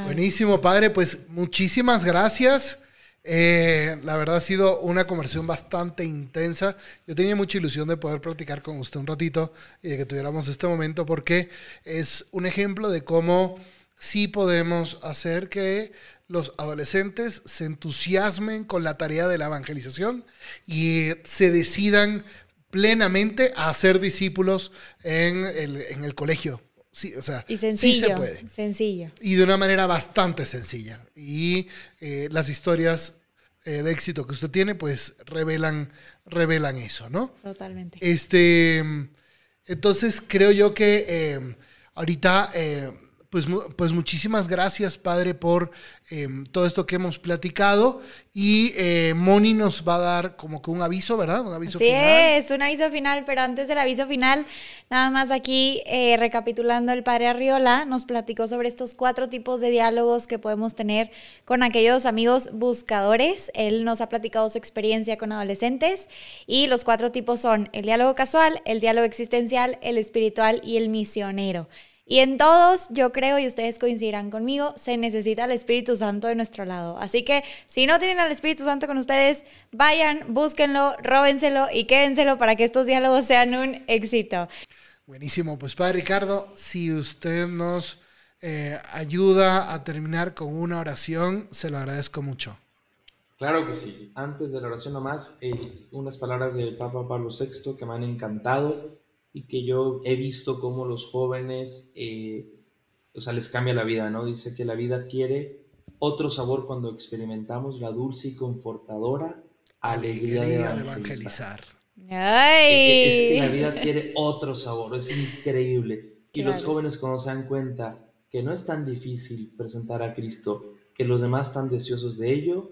Buenísimo, padre. Pues muchísimas gracias. Eh, la verdad ha sido una conversación bastante intensa. Yo tenía mucha ilusión de poder platicar con usted un ratito y de que tuviéramos este momento porque es un ejemplo de cómo sí podemos hacer que los adolescentes se entusiasmen con la tarea de la evangelización y se decidan plenamente a ser discípulos en el colegio. Sí, o sea, y sencillo, sí se puede. Sencillo. Y de una manera bastante sencilla. Y eh, las historias eh, de éxito que usted tiene, pues revelan, revelan eso, ¿no? Totalmente. Este, entonces creo yo que eh, ahorita pues, pues muchísimas gracias, Padre, por em, todo esto que hemos platicado. Y eh, Moni nos va a dar como que un aviso, ¿verdad? Un aviso sí, es un aviso final, pero antes del aviso final, nada más aquí eh, recapitulando, el Padre Arriola nos platicó sobre estos cuatro tipos de diálogos que podemos tener con aquellos amigos buscadores. Él nos ha platicado su experiencia con adolescentes y los cuatro tipos son el diálogo casual, el diálogo existencial, el espiritual y el misionero. Y en todos, yo creo, y ustedes coincidirán conmigo, se necesita el Espíritu Santo de nuestro lado. Así que si no tienen al Espíritu Santo con ustedes, vayan, búsquenlo, róbenselo y quédenselo para que estos diálogos sean un éxito. Buenísimo, pues Padre Ricardo, si usted nos eh, ayuda a terminar con una oración, se lo agradezco mucho. Claro que sí. Antes de la oración nomás, eh, unas palabras del Papa Pablo VI que me han encantado y que yo he visto cómo los jóvenes, eh, o sea, les cambia la vida, ¿no? Dice que la vida quiere otro sabor cuando experimentamos la dulce y confortadora alegría, de evangelizar. Ay. Es que la vida quiere otro sabor, es increíble. Y los jóvenes cuando se dan cuenta que no es tan difícil presentar a Cristo, que los demás están deseosos de ello,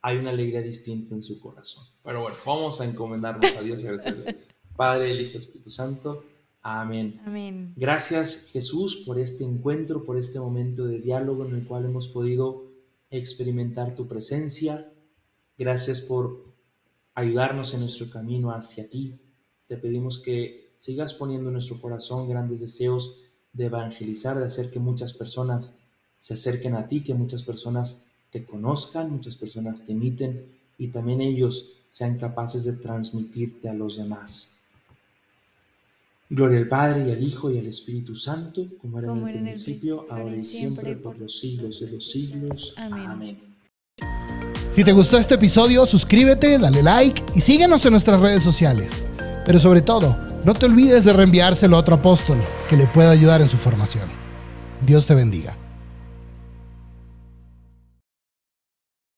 hay una alegría distinta en su corazón. Pero bueno, vamos a encomendarnos a Dios y agradecerles. Padre, el Hijo, Espíritu Santo. Amén. Amén. Gracias Jesús por este encuentro, por este momento de diálogo en el cual hemos podido experimentar tu presencia. Gracias por ayudarnos en nuestro camino hacia ti. Te pedimos que sigas poniendo en nuestro corazón grandes deseos de evangelizar, de hacer que muchas personas se acerquen a ti, que muchas personas te conozcan, muchas personas te imiten y también ellos sean capaces de transmitirte a los demás. Gloria al Padre y al Hijo y al Espíritu Santo, como era, en, el principio, ahora y siempre, por los siglos de los siglos. Amén. Si te gustó este episodio, suscríbete, dale like y síguenos en nuestras redes sociales. Pero sobre todo, no te olvides de reenviárselo a otro apóstol que le pueda ayudar en su formación. Dios te bendiga.